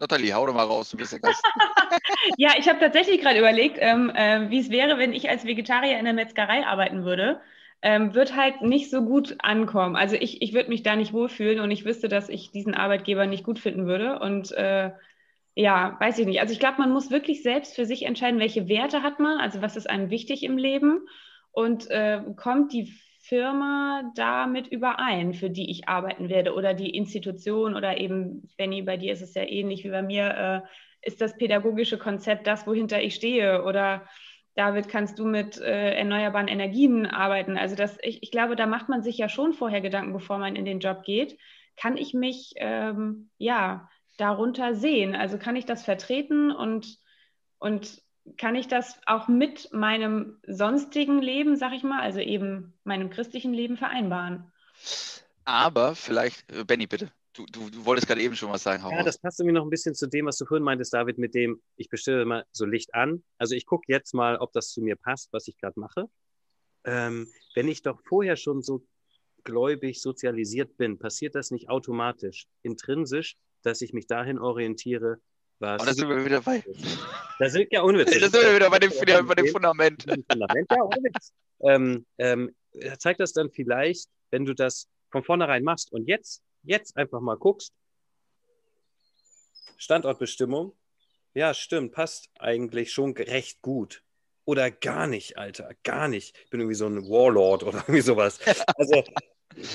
Nathalie, hau doch mal raus, du bist der Gast. Ja, ich habe tatsächlich gerade überlegt, ähm, äh, wie es wäre, wenn ich als Vegetarier in der Metzgerei arbeiten würde. Ähm, wird halt nicht so gut ankommen. Also ich, ich würde mich da nicht wohlfühlen und ich wüsste, dass ich diesen Arbeitgeber nicht gut finden würde. Und äh, ja, weiß ich nicht. Also ich glaube, man muss wirklich selbst für sich entscheiden, welche Werte hat man, also was ist einem wichtig im Leben und äh, kommt die Firma damit überein, für die ich arbeiten werde oder die Institution oder eben, Benny, bei dir ist es ja ähnlich wie bei mir, äh, ist das pädagogische Konzept das, wohinter ich stehe oder David, kannst du mit äh, erneuerbaren Energien arbeiten? Also das, ich, ich glaube, da macht man sich ja schon vorher Gedanken, bevor man in den Job geht. Kann ich mich ähm, ja darunter sehen? Also kann ich das vertreten und, und kann ich das auch mit meinem sonstigen Leben, sag ich mal, also eben meinem christlichen Leben vereinbaren? Aber vielleicht, Benny, bitte. Du, du, du wolltest gerade eben schon was sagen. Hau Ja, das passt irgendwie noch ein bisschen zu dem, was du vorhin meintest, David, mit dem, ich bestelle mal so Licht an. Also ich gucke jetzt mal, ob das zu mir passt, was ich gerade mache. Ähm, wenn ich doch vorher schon so gläubig sozialisiert bin, passiert das nicht automatisch, intrinsisch, dass ich mich dahin orientiere, was. Und da sind wir wieder bei. Da sind ja Witz. Da sind wir wieder bei dem, wieder bei dem Fundament. Fundament, ja, Witz. Ähm, ähm, zeigt das dann vielleicht, wenn du das von vornherein machst und jetzt, jetzt einfach mal guckst, Standortbestimmung, ja, stimmt, passt eigentlich schon recht gut. Oder gar nicht, Alter, gar nicht. Ich bin irgendwie so ein Warlord oder irgendwie sowas. Also,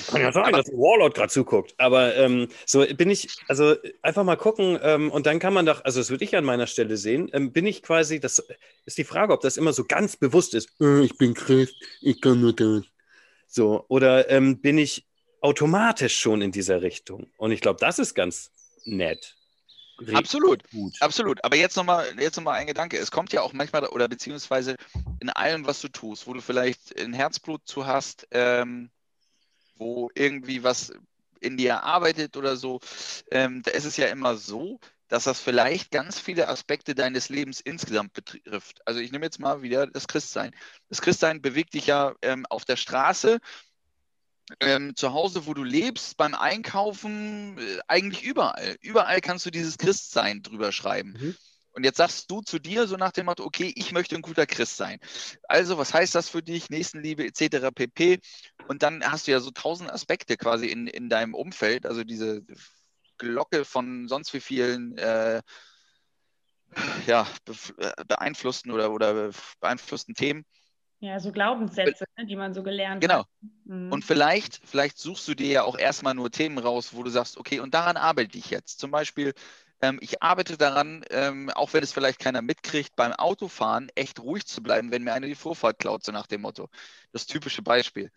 kann ja sein, dass ein Warlord gerade zuguckt. Aber ähm, so bin ich, also einfach mal gucken ähm, und dann kann man doch, also das würde ich an meiner Stelle sehen, ähm, bin ich quasi, das ist die Frage, ob das immer so ganz bewusst ist, äh, ich bin Christ, ich kann nur das. So, oder ähm, bin ich automatisch schon in dieser Richtung? Und ich glaube, das ist ganz nett. Richtig Absolut. Gut. Absolut. Aber jetzt nochmal jetzt noch mal ein Gedanke. Es kommt ja auch manchmal, oder beziehungsweise in allem, was du tust, wo du vielleicht ein Herzblut zu hast, ähm, wo irgendwie was in dir arbeitet oder so, ähm, da ist es ja immer so, dass das vielleicht ganz viele Aspekte deines Lebens insgesamt betrifft. Also ich nehme jetzt mal wieder das Christsein. Das Christsein bewegt dich ja ähm, auf der Straße, ähm, zu Hause, wo du lebst, beim Einkaufen, äh, eigentlich überall. Überall kannst du dieses Christsein drüber schreiben. Mhm. Und jetzt sagst du zu dir so nach dem Motto, okay, ich möchte ein guter Christ sein. Also, was heißt das für dich? Nächstenliebe etc. pp. Und dann hast du ja so tausend Aspekte quasi in, in deinem Umfeld, also diese Glocke von sonst wie vielen äh, ja, äh, beeinflussten oder, oder beeinflussten Themen. Ja, so Glaubenssätze, ne, die man so gelernt Genau. hat. Mhm. Und vielleicht, vielleicht suchst du dir ja auch erstmal nur Themen raus, wo du sagst, okay, und daran arbeite ich jetzt. Zum Beispiel, ähm, ich arbeite daran, ähm, auch wenn es vielleicht keiner mitkriegt, beim Autofahren echt ruhig zu bleiben, wenn mir einer die Vorfahrt klaut, so nach dem Motto. Das typische Beispiel.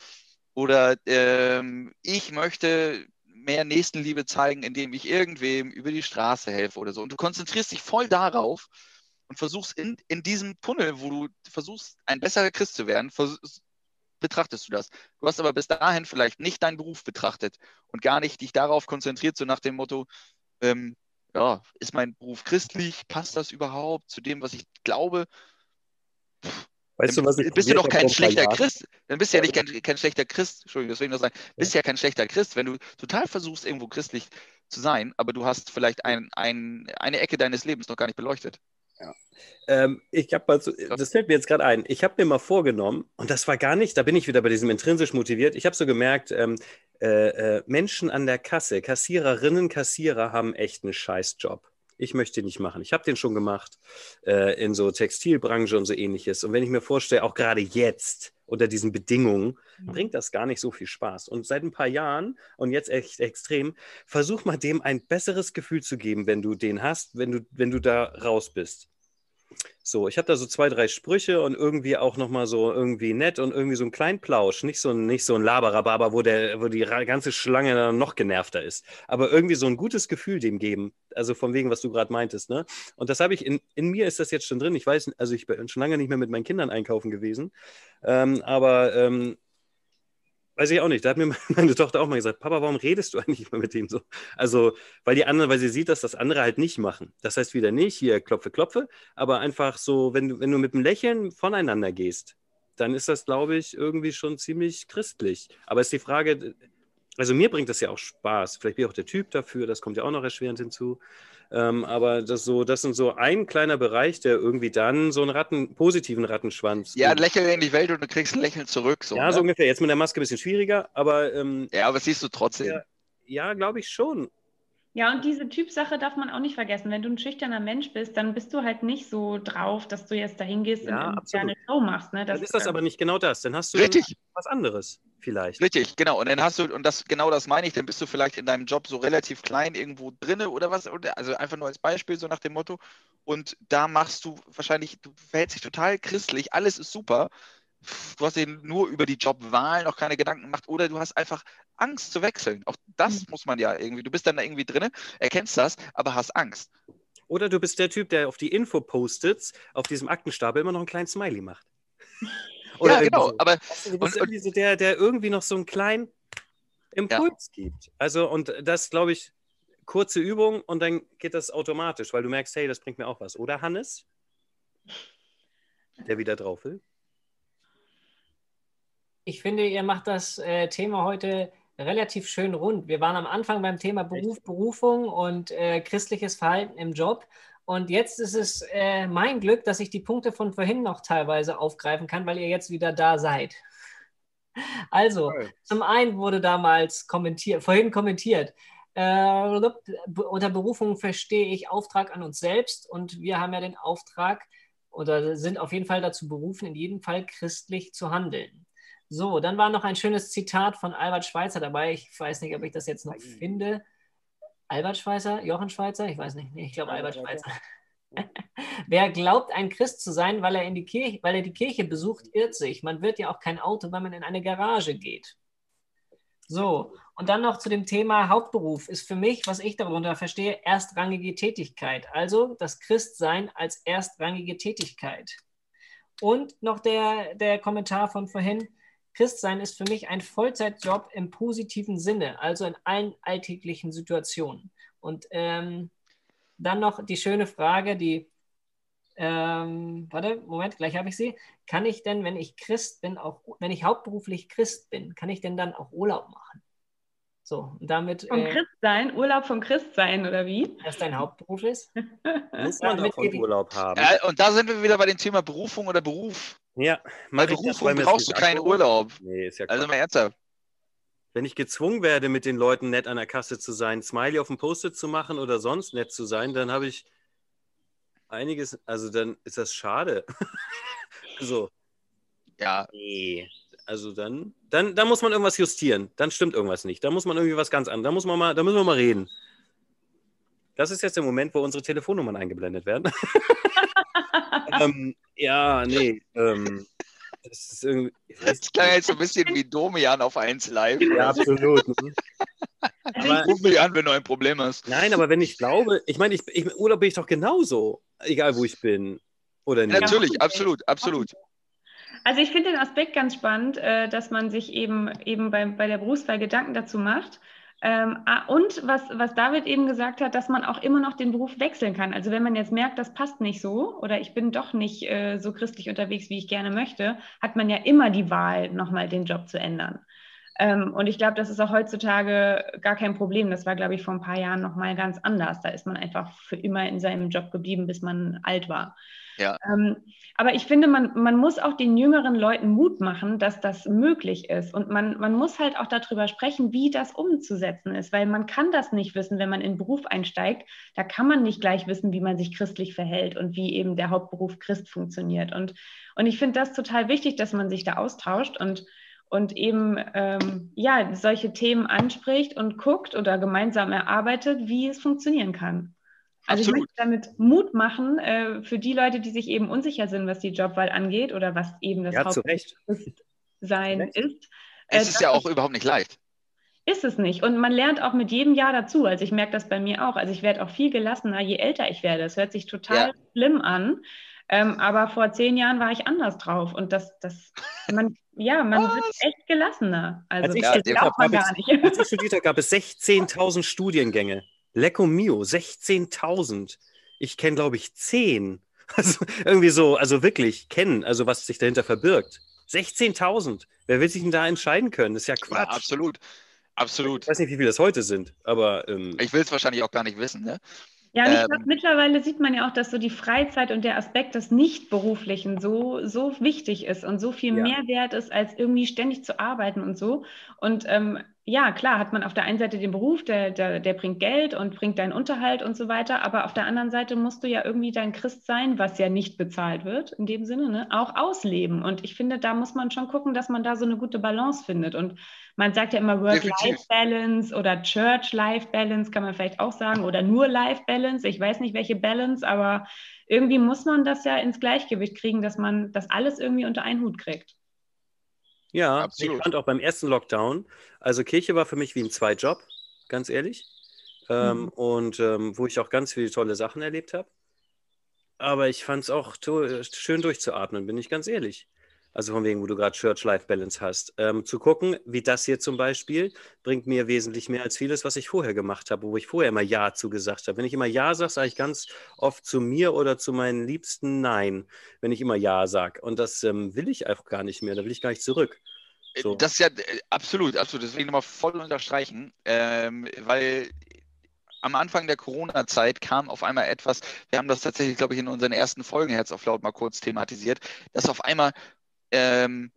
Oder ähm, ich möchte mehr Nächstenliebe zeigen, indem ich irgendwem über die Straße helfe oder so. Und du konzentrierst dich voll darauf und versuchst in, in diesem Tunnel, wo du versuchst, ein besserer Christ zu werden, vers- betrachtest du das. Du hast aber bis dahin vielleicht nicht deinen Beruf betrachtet und gar nicht dich darauf konzentriert, so nach dem Motto, ähm, ja, ist mein Beruf christlich? Passt das überhaupt zu dem, was ich glaube? Weißt du, was ich bist du doch kein schlechter? Christ. Dann bist du ja nicht kein, kein schlechter Christ. Entschuldigung, ich noch sagen. Bist ja kein schlechter Christ, wenn du total versuchst, irgendwo christlich zu sein, aber du hast vielleicht ein, ein, eine Ecke deines Lebens noch gar nicht beleuchtet. Ähm, ich habe mal so, das fällt mir jetzt gerade ein. Ich habe mir mal vorgenommen, und das war gar nicht, da bin ich wieder bei diesem intrinsisch motiviert. Ich habe so gemerkt, ähm, äh, äh, Menschen an der Kasse, Kassiererinnen, Kassierer haben echt einen Scheißjob. Ich möchte nicht machen. Ich habe den schon gemacht äh, in so Textilbranche und so ähnliches. Und wenn ich mir vorstelle, auch gerade jetzt unter diesen Bedingungen, bringt das gar nicht so viel Spaß. Und seit ein paar Jahren und jetzt echt extrem, versuch mal dem ein besseres Gefühl zu geben, wenn du den hast, wenn du, wenn du da raus bist. So, ich habe da so zwei, drei Sprüche und irgendwie auch nochmal so irgendwie nett und irgendwie so ein kleinen Plausch. Nicht so nicht so ein Laberababer, wo, der, wo die ganze Schlange dann noch genervter ist. Aber irgendwie so ein gutes Gefühl dem geben. Also von wegen, was du gerade meintest. Ne? Und das habe ich, in, in mir ist das jetzt schon drin. Ich weiß, also ich bin schon lange nicht mehr mit meinen Kindern einkaufen gewesen. Ähm, aber ähm, weiß ich auch nicht. Da hat mir meine Tochter auch mal gesagt, Papa, warum redest du eigentlich immer mit dem so? Also, weil die anderen, weil sie sieht, dass das andere halt nicht machen. Das heißt wieder nicht, hier klopfe, klopfe, aber einfach so, wenn du, wenn du mit einem Lächeln voneinander gehst, dann ist das, glaube ich, irgendwie schon ziemlich christlich. Aber ist die Frage, also mir bringt das ja auch Spaß. Vielleicht bin ich auch der Typ dafür, das kommt ja auch noch erschwerend hinzu. Ähm, aber das, so, das sind so ein kleiner Bereich, der irgendwie dann so einen Ratten, positiven Rattenschwanz. Ja, lächle in die Welt und du kriegst ein Lächeln zurück. So, ja, ne? so ungefähr. Jetzt mit der Maske ein bisschen schwieriger, aber ähm, ja aber siehst du trotzdem. Ja. ja, glaube ich schon. Ja, und diese Typsache darf man auch nicht vergessen. Wenn du ein schüchterner Mensch bist, dann bist du halt nicht so drauf, dass du jetzt dahin gehst Ja, und eine Show machst. Ne? Dann ist das aber nicht genau das. Dann hast du Richtig. was anderes. Vielleicht. Richtig, genau. Und dann hast du, und das genau das meine ich, dann bist du vielleicht in deinem Job so relativ klein irgendwo drinne oder was, oder, also einfach nur als Beispiel, so nach dem Motto. Und da machst du wahrscheinlich, du verhältst dich total christlich, alles ist super. Du hast dir nur über die Jobwahl noch keine Gedanken gemacht oder du hast einfach Angst zu wechseln. Auch das Mhm. muss man ja irgendwie, du bist dann da irgendwie drinne, erkennst das, aber hast Angst. Oder du bist der Typ, der auf die Info-Post-its auf diesem Aktenstapel immer noch einen kleinen Smiley macht. ja, irgendwie genau. so. Aber Weißt du, du bist und- irgendwie so der, der irgendwie noch so einen kleinen Impuls gibt. Also, und das, glaube ich, kurze Übung und dann geht das automatisch, weil du merkst, hey, das bringt mir auch was. Oder Hannes? Der wieder drauf will. Ich finde, ihr macht das äh, Thema heute relativ schön rund. Wir waren am Anfang beim Thema Beruf, Berufung und äh, christliches Verhalten im Job. Und jetzt ist es äh, mein Glück, dass ich die Punkte von vorhin noch teilweise aufgreifen kann, weil ihr jetzt wieder da seid. Also, Toll. zum einen wurde damals kommentiert, vorhin kommentiert, äh, unter Berufung verstehe ich Auftrag an uns selbst und wir haben ja den Auftrag oder sind auf jeden Fall dazu berufen, in jedem Fall christlich zu handeln. So, dann war noch ein schönes Zitat von Albert Schweitzer dabei. Ich weiß nicht, ob ich das jetzt noch finde. Albert Schweitzer? Jochen Schweitzer? Ich weiß nicht. Nee, ich glaube Albert Schweitzer. Wer glaubt, ein Christ zu sein, weil er, in die Kirche, weil er die Kirche besucht, irrt sich. Man wird ja auch kein Auto, wenn man in eine Garage geht. So, und dann noch zu dem Thema Hauptberuf ist für mich, was ich darunter verstehe, erstrangige Tätigkeit. Also das Christsein als erstrangige Tätigkeit. Und noch der, der Kommentar von vorhin, Christsein ist für mich ein Vollzeitjob im positiven Sinne, also in allen alltäglichen Situationen. Und ähm, dann noch die schöne Frage, die, ähm, warte, Moment, gleich habe ich sie. Kann ich denn, wenn ich Christ bin, auch, wenn ich hauptberuflich Christ bin, kann ich denn dann auch Urlaub machen? So, und damit, Vom äh, Christsein, Urlaub vom Christsein, oder wie? dass dein Hauptberuf ist. Muss man Damit davon Urlaub haben. Ja, und da sind wir wieder bei dem Thema Berufung oder Beruf. Ja, Bei Berufung brauchst du keinen? Urlaub. Nee, ist ja Also mal ernsthaft. Wenn ich gezwungen werde, mit den Leuten nett an der Kasse zu sein, Smiley auf dem Post-it zu machen oder sonst nett zu sein, dann habe ich einiges, also dann ist das schade. so, Ja, nee. Also dann, dann, dann muss man irgendwas justieren. Dann stimmt irgendwas nicht. Da muss man irgendwie was ganz anderes. Da muss man mal, da müssen wir mal reden. Das ist jetzt der Moment, wo unsere Telefonnummern eingeblendet werden. ähm, ja, nee. Ähm, das ist irgendwie. das klang jetzt so ein bisschen wie Domian auf 1 Live. Ja, absolut. ne? Aber, Ruf mich an, wenn du ein Problem hast. nein, aber wenn ich glaube, ich meine, ich, ich, im Urlaub bin ich doch genauso, egal wo ich bin. Oder nicht? Natürlich, absolut, absolut. Also ich finde den Aspekt ganz spannend, äh, dass man sich eben, eben bei, bei der Berufswahl Gedanken dazu macht. Ähm, ah, und was, was David eben gesagt hat, dass man auch immer noch den Beruf wechseln kann. Also wenn man jetzt merkt, das passt nicht so oder ich bin doch nicht äh, so christlich unterwegs, wie ich gerne möchte, hat man ja immer die Wahl, nochmal den Job zu ändern. Ähm, und ich glaube, das ist auch heutzutage gar kein Problem. Das war, glaube ich, vor ein paar Jahren nochmal ganz anders. Da ist man einfach für immer in seinem Job geblieben, bis man alt war. Ja. Ähm, aber ich finde, man, man muss auch den jüngeren Leuten Mut machen, dass das möglich ist. Und man, man muss halt auch darüber sprechen, wie das umzusetzen ist, weil man kann das nicht wissen, wenn man in Beruf einsteigt. Da kann man nicht gleich wissen, wie man sich christlich verhält und wie eben der Hauptberuf Christ funktioniert. Und, und ich finde das total wichtig, dass man sich da austauscht und, und eben ähm, ja, solche Themen anspricht und guckt oder gemeinsam erarbeitet, wie es funktionieren kann. Also ich Absolut. möchte damit Mut machen äh, für die Leute, die sich eben unsicher sind, was die Jobwahl angeht oder was eben das Ja, Recht. ist. Es Äh, ist ja auch überhaupt nicht leicht. Ist es nicht. Und man lernt auch mit jedem Jahr dazu. Also ich merke das bei mir auch. Also ich werde auch viel gelassener, je älter ich werde. Es hört sich total Ja. schlimm an. Ähm, aber vor zehn Jahren war ich anders drauf. Und das, das, man, ja, man wird echt gelassener. Also Als ich das studiert gar nicht. Als ich studiert habe, gab es 16.000 Studiengänge. Lecco mio, 16.000. Ich kenne, glaube ich, 10. Also irgendwie so, also wirklich kennen, also was sich dahinter verbirgt. 16.000. Wer will sich denn da entscheiden können? Das ist ja Ja, Quatsch. absolut. Absolut. Ich weiß nicht, wie viele das heute sind, aber ähm, Ich will es wahrscheinlich auch gar nicht wissen. Ne? Ja, und ich Ähm, glaube, mittlerweile sieht man ja auch, dass so die Freizeit und der Aspekt des Nichtberuflichen so, so wichtig ist und so viel Ja. mehr wert ist, als irgendwie ständig zu arbeiten und so. Und ähm, ja, klar, hat man auf der einen Seite den Beruf, der, der, der bringt Geld und bringt deinen Unterhalt und so weiter, aber auf der anderen Seite musst du ja irgendwie dein Christ sein, was ja nicht bezahlt wird, in dem Sinne, ne? auch ausleben. Und ich finde, da muss man schon gucken, dass man da so eine gute Balance findet. Und man sagt ja immer Work-Life-Balance oder Church-Life-Balance, kann man vielleicht auch sagen, oder nur Life-Balance. Ich weiß nicht, welche Balance, aber irgendwie muss man das ja ins Gleichgewicht kriegen, dass man das alles irgendwie unter einen Hut kriegt. Ja, Absolut. ich fand auch beim ersten Lockdown, also Kirche war für mich wie ein Zweitjob, ganz ehrlich. Ähm, Mhm. Und ähm, wo ich auch ganz viele tolle Sachen erlebt habe. Aber ich fand es auch schön durchzuatmen, bin ich ganz ehrlich. Also von wegen, wo du gerade Church-Life-Balance hast. Ähm, zu gucken, wie das hier zum Beispiel, bringt mir wesentlich mehr als vieles, was ich vorher gemacht habe, wo ich vorher immer Ja zugesagt habe. Wenn ich immer Ja sage, sage ich ganz oft zu mir oder zu meinen Liebsten Nein, wenn ich immer Ja sage. Und das ähm, will ich einfach gar nicht mehr, da will ich gar nicht zurück. So. Das ist ja äh, absolut, absolut. Deswegen nochmal voll unterstreichen, ähm, weil am Anfang der Corona-Zeit kam auf einmal etwas, wir haben das tatsächlich, glaube ich, in unseren ersten Folgen Herz auf laut mal kurz thematisiert, dass auf einmal ähm,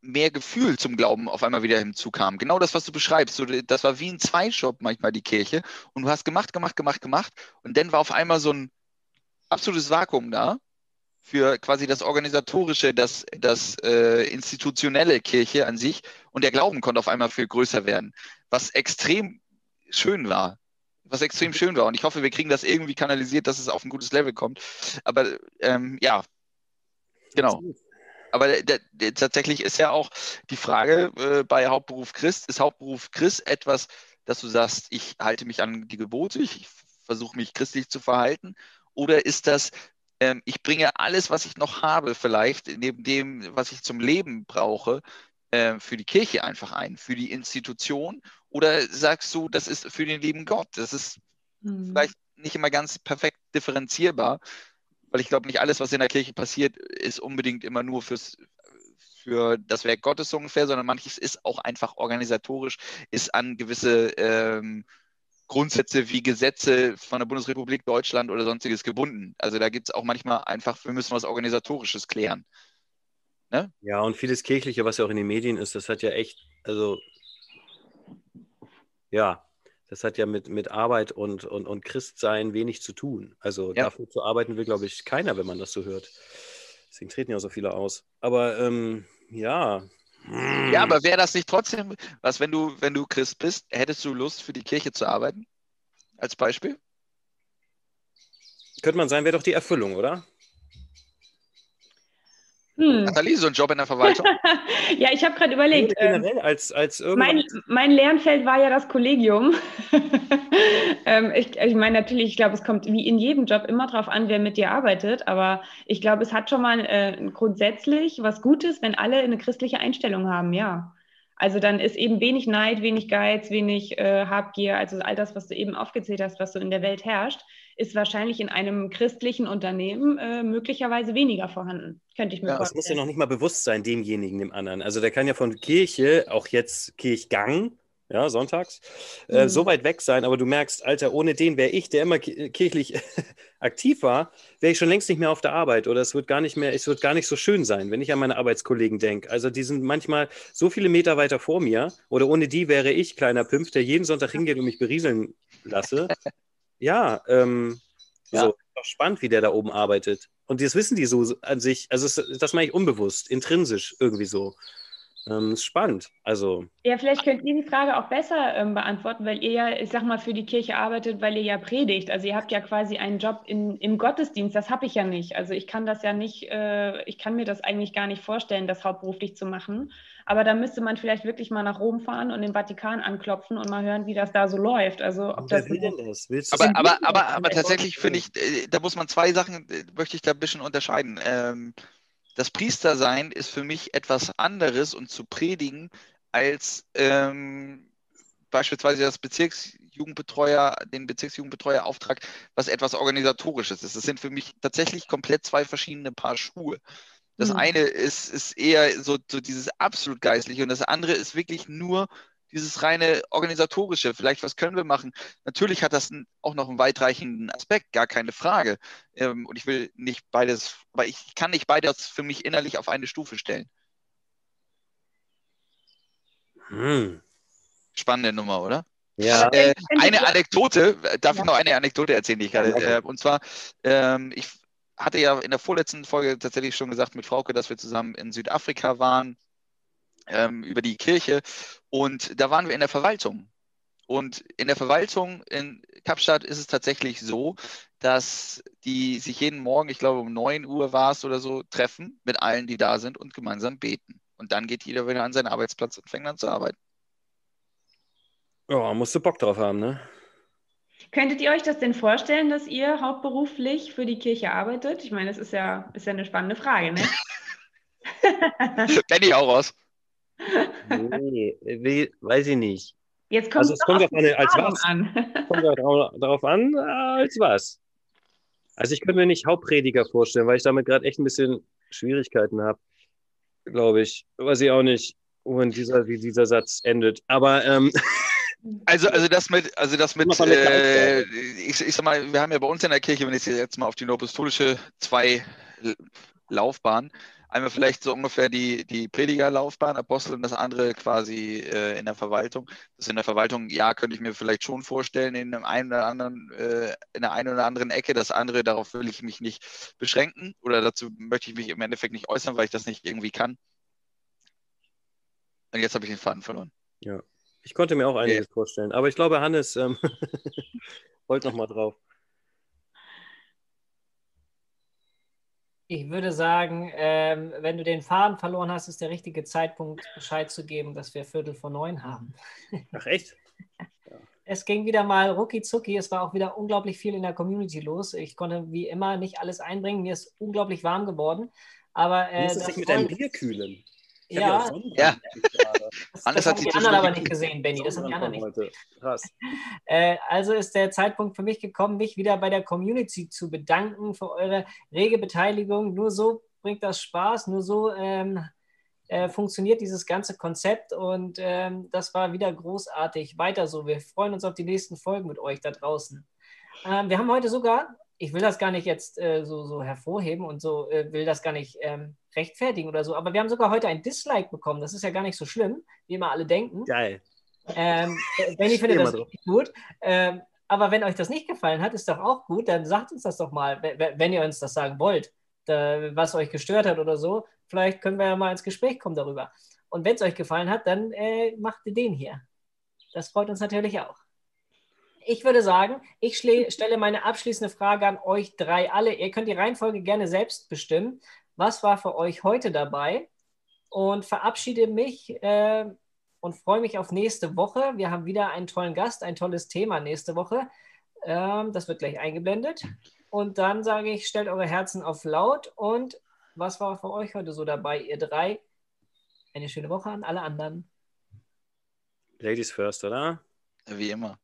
mehr Gefühl zum Glauben auf einmal wieder hinzukam. Genau das, was du beschreibst. So, das war wie ein Zweitjob manchmal die Kirche. Und du hast gemacht, gemacht, gemacht, gemacht. Und dann war auf einmal so ein absolutes Vakuum da für quasi das organisatorische, das, das äh, institutionelle Kirche an sich. Und der Glauben konnte auf einmal viel größer werden, was extrem schön war. Was extrem schön war. Und ich hoffe, wir kriegen das irgendwie kanalisiert, dass es auf ein gutes Level kommt. Aber ähm, ja, genau. Aber der, der, tatsächlich ist ja auch die Frage äh, bei Hauptberuf Christ, ist Hauptberuf Christ etwas, dass du sagst, ich halte mich an die Gebote, ich versuche mich christlich zu verhalten? Oder ist das, ähm, ich bringe alles, was ich noch habe, vielleicht neben dem, was ich zum Leben brauche, äh, für die Kirche einfach ein, für die Institution? Oder sagst du, das ist für den lieben Gott? Das ist Mhm. vielleicht nicht immer ganz perfekt differenzierbar, weil ich glaube, nicht alles, was in der Kirche passiert, ist unbedingt immer nur fürs, für das Werk Gottes so ungefähr, sondern manches ist auch einfach organisatorisch, ist an gewisse ähm, Grundsätze wie Gesetze von der Bundesrepublik Deutschland oder sonstiges gebunden. Also da gibt es auch manchmal einfach, wir müssen was Organisatorisches klären. Ja, und vieles Kirchliche, was ja auch in den Medien ist, das hat ja echt, also ja, das hat ja mit, mit Arbeit und, und, und Christsein wenig zu tun. Also Ja. dafür zu arbeiten will, glaube ich, keiner, wenn man das so hört. Deswegen treten ja auch so viele aus. Aber ähm, ja. Ja, aber wäre das nicht trotzdem, was, wenn du, wenn du Christ bist, hättest du Lust für die Kirche zu arbeiten? Als Beispiel? Könnte man sein, wäre doch die Erfüllung, oder? Hm. Nathalie, so ein Job in der Verwaltung? Ja, ich habe gerade überlegt. ähm, Generell als, als irgendwas. Mein, mein Lernfeld war ja das Kollegium. ähm, ich ich meine, natürlich, ich glaube, es kommt wie in jedem Job immer darauf an, wer mit dir arbeitet. Aber ich glaube, es hat schon mal äh, grundsätzlich was Gutes, wenn alle eine christliche Einstellung haben, ja. Also dann ist eben wenig Neid, wenig Geiz, wenig äh, Habgier, also all das, was du eben aufgezählt hast, was so in der Welt herrscht, ist wahrscheinlich in einem christlichen Unternehmen äh, möglicherweise weniger vorhanden. Könnte ich mir Ja, Das muss ja vorstellen. noch nicht mal bewusst sein, demjenigen, dem anderen. Also der kann ja von Kirche, auch jetzt Kirchgang, ja, sonntags, äh, Mhm. so weit weg sein, aber du merkst, Alter, ohne den wäre ich, der immer ki- kirchlich aktiv war, wäre ich schon längst nicht mehr auf der Arbeit oder es wird gar nicht mehr, es wird gar nicht so schön sein, wenn ich an meine Arbeitskollegen denke. Also die sind manchmal so viele Meter weiter vor mir oder ohne die wäre ich kleiner Pimpf, der jeden Sonntag hingeht und mich berieseln lasse. Ja, ähm, Ja. so, ist doch spannend, wie der da oben arbeitet. Und das wissen die so an sich, also das meine ich unbewusst, intrinsisch irgendwie so. Ähm, ist spannend. Also, Ja, vielleicht könnt ihr die Frage auch besser ähm, beantworten, weil ihr ja, ich sag mal, für die Kirche arbeitet, weil ihr ja predigt. Also ihr habt ja quasi einen Job in, im Gottesdienst. Das habe ich ja nicht. Also ich kann das ja nicht, äh, ich kann mir das eigentlich gar nicht vorstellen, das hauptberuflich zu machen. Aber da müsste man vielleicht wirklich mal nach Rom fahren und den Vatikan anklopfen und mal hören, wie das da so läuft. Also ob das will denn das? Willst du Aber, aber, aber, aber tatsächlich finde ich, äh, da muss man zwei Sachen, äh, möchte ich da ein bisschen unterscheiden. Ähm, das Priestersein ist für mich etwas anderes und zu predigen als ähm, beispielsweise das Bezirksjugendbetreuer, den Bezirksjugendbetreuerauftrag, was etwas organisatorisches ist. Das sind für mich tatsächlich komplett zwei verschiedene Paar Schuhe. Das Mhm. eine ist, ist eher so, so dieses absolut geistliche und das andere ist wirklich nur dieses reine organisatorische. Vielleicht, was können wir machen? Natürlich hat das auch noch einen weitreichenden Aspekt, gar keine Frage. Ähm, und ich will nicht beides, aber ich kann nicht beides für mich innerlich auf eine Stufe stellen. Hm. Spannende Nummer, oder? Ja, Äh, Sie- eine Anekdote, darf Ja. ich noch eine Anekdote erzählen, die ich gerade, Ja, okay. äh, und zwar, ähm, ich hatte ja in der vorletzten Folge tatsächlich schon gesagt mit Frauke, dass wir zusammen in Südafrika waren, ähm, über die Kirche, und da waren wir in der Verwaltung. Und in der Verwaltung in Kapstadt ist es tatsächlich so, dass die sich jeden Morgen, ich glaube um 9 Uhr war es oder so, treffen mit allen, die da sind und gemeinsam beten. Und dann geht jeder wieder an seinen Arbeitsplatz und fängt an zu arbeiten. oh, musst du Bock drauf haben, ne? Könntet ihr euch das denn vorstellen, dass ihr hauptberuflich für die Kirche arbeitet? Ich meine, das ist ja, ist ja eine spannende Frage, ne? Benny auch raus. Nee, wie, weiß ich nicht. Jetzt kommt Also es kommt auf eine- als was? an. Kommt darauf an, äh, als was. Also ich könnte mir nicht Hauptprediger vorstellen, weil ich damit gerade echt ein bisschen Schwierigkeiten habe, glaube ich. Weiß ich auch nicht, wohin dieser, wie dieser Satz endet. Aber ähm, Also, also das mit, also das mit, äh, ich, ich sag mal, wir haben ja bei uns in der Kirche, wenn ich jetzt mal auf die neuapostolische zwei Laufbahn, einmal vielleicht so ungefähr die, die Predigerlaufbahn, Apostel und das andere quasi äh, in der Verwaltung. Das in der Verwaltung, ja, könnte ich mir vielleicht schon vorstellen, in einem einen oder anderen, äh, in der einen oder anderen Ecke. Das andere, darauf will ich mich nicht beschränken oder dazu möchte ich mich im Endeffekt nicht äußern, weil ich das nicht irgendwie kann. Und jetzt habe ich den Faden verloren. ich konnte mir auch einiges vorstellen. Aber ich glaube, Hannes ähm, wollte noch mal drauf. Ich würde sagen, ähm, wenn du den Faden verloren hast, ist der richtige Zeitpunkt, Bescheid zu geben, dass wir Viertel vor neun haben. Ach echt? Es ging wieder mal rucki zucki. Es war auch wieder unglaublich viel in der Community los. Ich konnte wie immer nicht alles einbringen. Mir ist unglaublich warm geworden. Aber Du äh, musst es das sich mit deinem Bier kühlen. Ich ja, Ja. das, das hat haben die anderen aber nicht gesehen, Benny. Das haben die anderen nicht. heute. Krass. Äh, also ist der Zeitpunkt für mich gekommen, mich wieder bei der Community zu bedanken für eure rege Beteiligung. Nur so bringt das Spaß, nur so ähm, äh, funktioniert dieses ganze Konzept und ähm, das war wieder großartig. Weiter so. Wir freuen uns auf die nächsten Folgen mit euch da draußen. Ähm, wir haben heute sogar, ich will das gar nicht jetzt äh, so, so hervorheben und so äh, will das gar nicht ähm, rechtfertigen oder so, aber wir haben sogar heute ein Dislike bekommen. Das ist ja gar nicht so schlimm, wie immer alle denken. Geil. Ähm, Benny findet das richtig gut. Ähm, aber wenn euch das nicht gefallen hat, ist doch auch gut, dann sagt uns das doch mal, we- we- wenn ihr uns das sagen wollt, was euch gestört hat oder so. Vielleicht können wir ja mal ins Gespräch kommen darüber. Und wenn es euch gefallen hat, dann äh, macht ihr den hier. Das freut uns natürlich auch. Ich würde sagen, ich stelle meine abschließende Frage an euch drei alle. Ihr könnt die Reihenfolge gerne selbst bestimmen. Was war für euch heute dabei? Und verabschiede mich äh, und freue mich auf nächste Woche. Wir haben wieder einen tollen Gast, ein tolles Thema nächste Woche. Ähm, das wird gleich eingeblendet. Und dann sage ich, stellt eure Herzen auf laut. Und was war für euch heute so dabei, ihr drei? Eine schöne Woche an alle anderen. Ladies first, oder? Wie immer.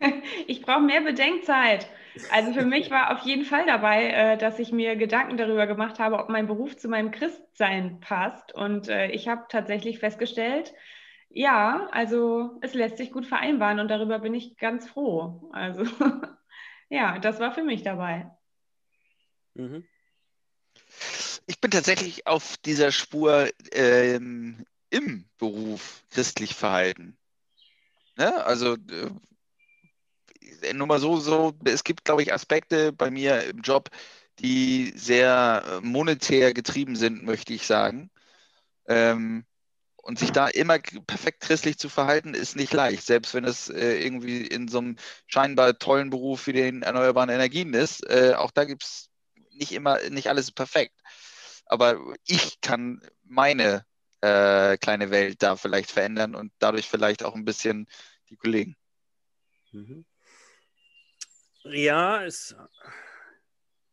Ich brauche mehr Bedenkzeit. Also für mich war auf jeden Fall dabei, äh, dass ich mir Gedanken darüber gemacht habe, ob mein Beruf zu meinem Christsein passt. Und äh, ich habe tatsächlich festgestellt, ja, also es lässt sich gut vereinbaren und darüber bin ich ganz froh. Also ja, das war für mich dabei. Mhm. Ich bin tatsächlich auf dieser Spur ähm, im Beruf christlich verhalten. Ne? Also äh, nur mal so, so, es gibt, glaube ich, Aspekte bei mir im Job, die sehr äh, monetär getrieben sind, möchte ich sagen. Ähm, und sich da immer perfekt christlich zu verhalten, ist nicht leicht, selbst wenn es äh, irgendwie in so einem scheinbar tollen Beruf wie den erneuerbaren Energien ist. Äh, auch da gibt es nicht immer, nicht alles perfekt. Aber ich kann meine äh, kleine Welt da vielleicht verändern und dadurch vielleicht auch ein bisschen die Kollegen. Mhm. Ja, es,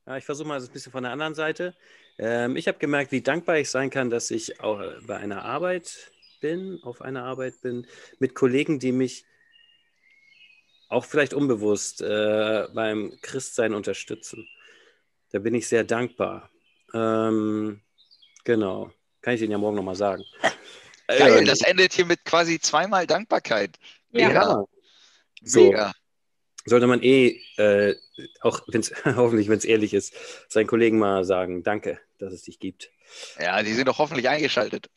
ja, ich versuche mal das ein bisschen von der anderen Seite. Ähm, ich habe gemerkt, wie dankbar ich sein kann, dass ich auch bei einer Arbeit bin, auf einer Arbeit bin, mit Kollegen, die mich auch vielleicht unbewusst äh, beim Christsein unterstützen. Da bin ich sehr dankbar. Ähm, genau. Kann ich Ihnen ja morgen nochmal sagen. Geil, Ähm, das endet hier mit quasi zweimal Dankbarkeit. Ja. Mega. ja. So, Mega. Sollte man eh, äh, auch wenn's, hoffentlich, wenn es ehrlich ist, seinen Kollegen mal sagen, danke, dass es dich gibt. Ja, die sind doch hoffentlich eingeschaltet.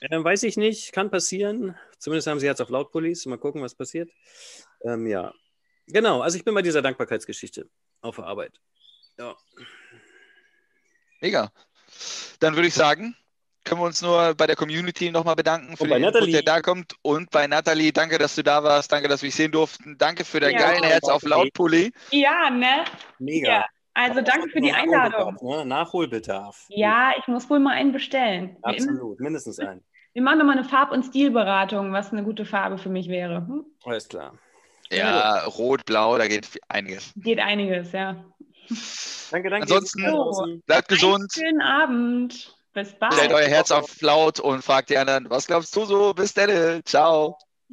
Ähm, weiß ich nicht, kann passieren. Zumindest haben sie Herz auf laut Police. Mal gucken, was passiert. Ähm, ja. Genau, also ich bin bei dieser Dankbarkeitsgeschichte auf der Arbeit. Ja. Mega. Dann würde ich sagen, können wir uns nur bei der Community nochmal bedanken für Und den Input, der da kommt. Und bei Nathalie, danke, dass du da warst. Danke, dass wir dich sehen durften. Danke für dein Ja. geilen Herz auf Lautpulli. Ja, ne? Mega. Ja, also danke für die Einladung. Nachholbedarf, Ne? Nachholbedarf. Ja, ich muss wohl mal einen bestellen. Absolut, mindestens einen. wir machen nochmal eine Farb- und Stilberatung, was eine gute Farbe für mich wäre. Hm? Alles klar. Ja, rot, blau, da geht einiges. Geht einiges, ja. Danke, danke. Ansonsten-. Bleibt gesund. Schönen Abend. Bis bald. Stellt euer Herz auf laut und fragt die anderen, was glaubst du so? Bis dann. Ciao.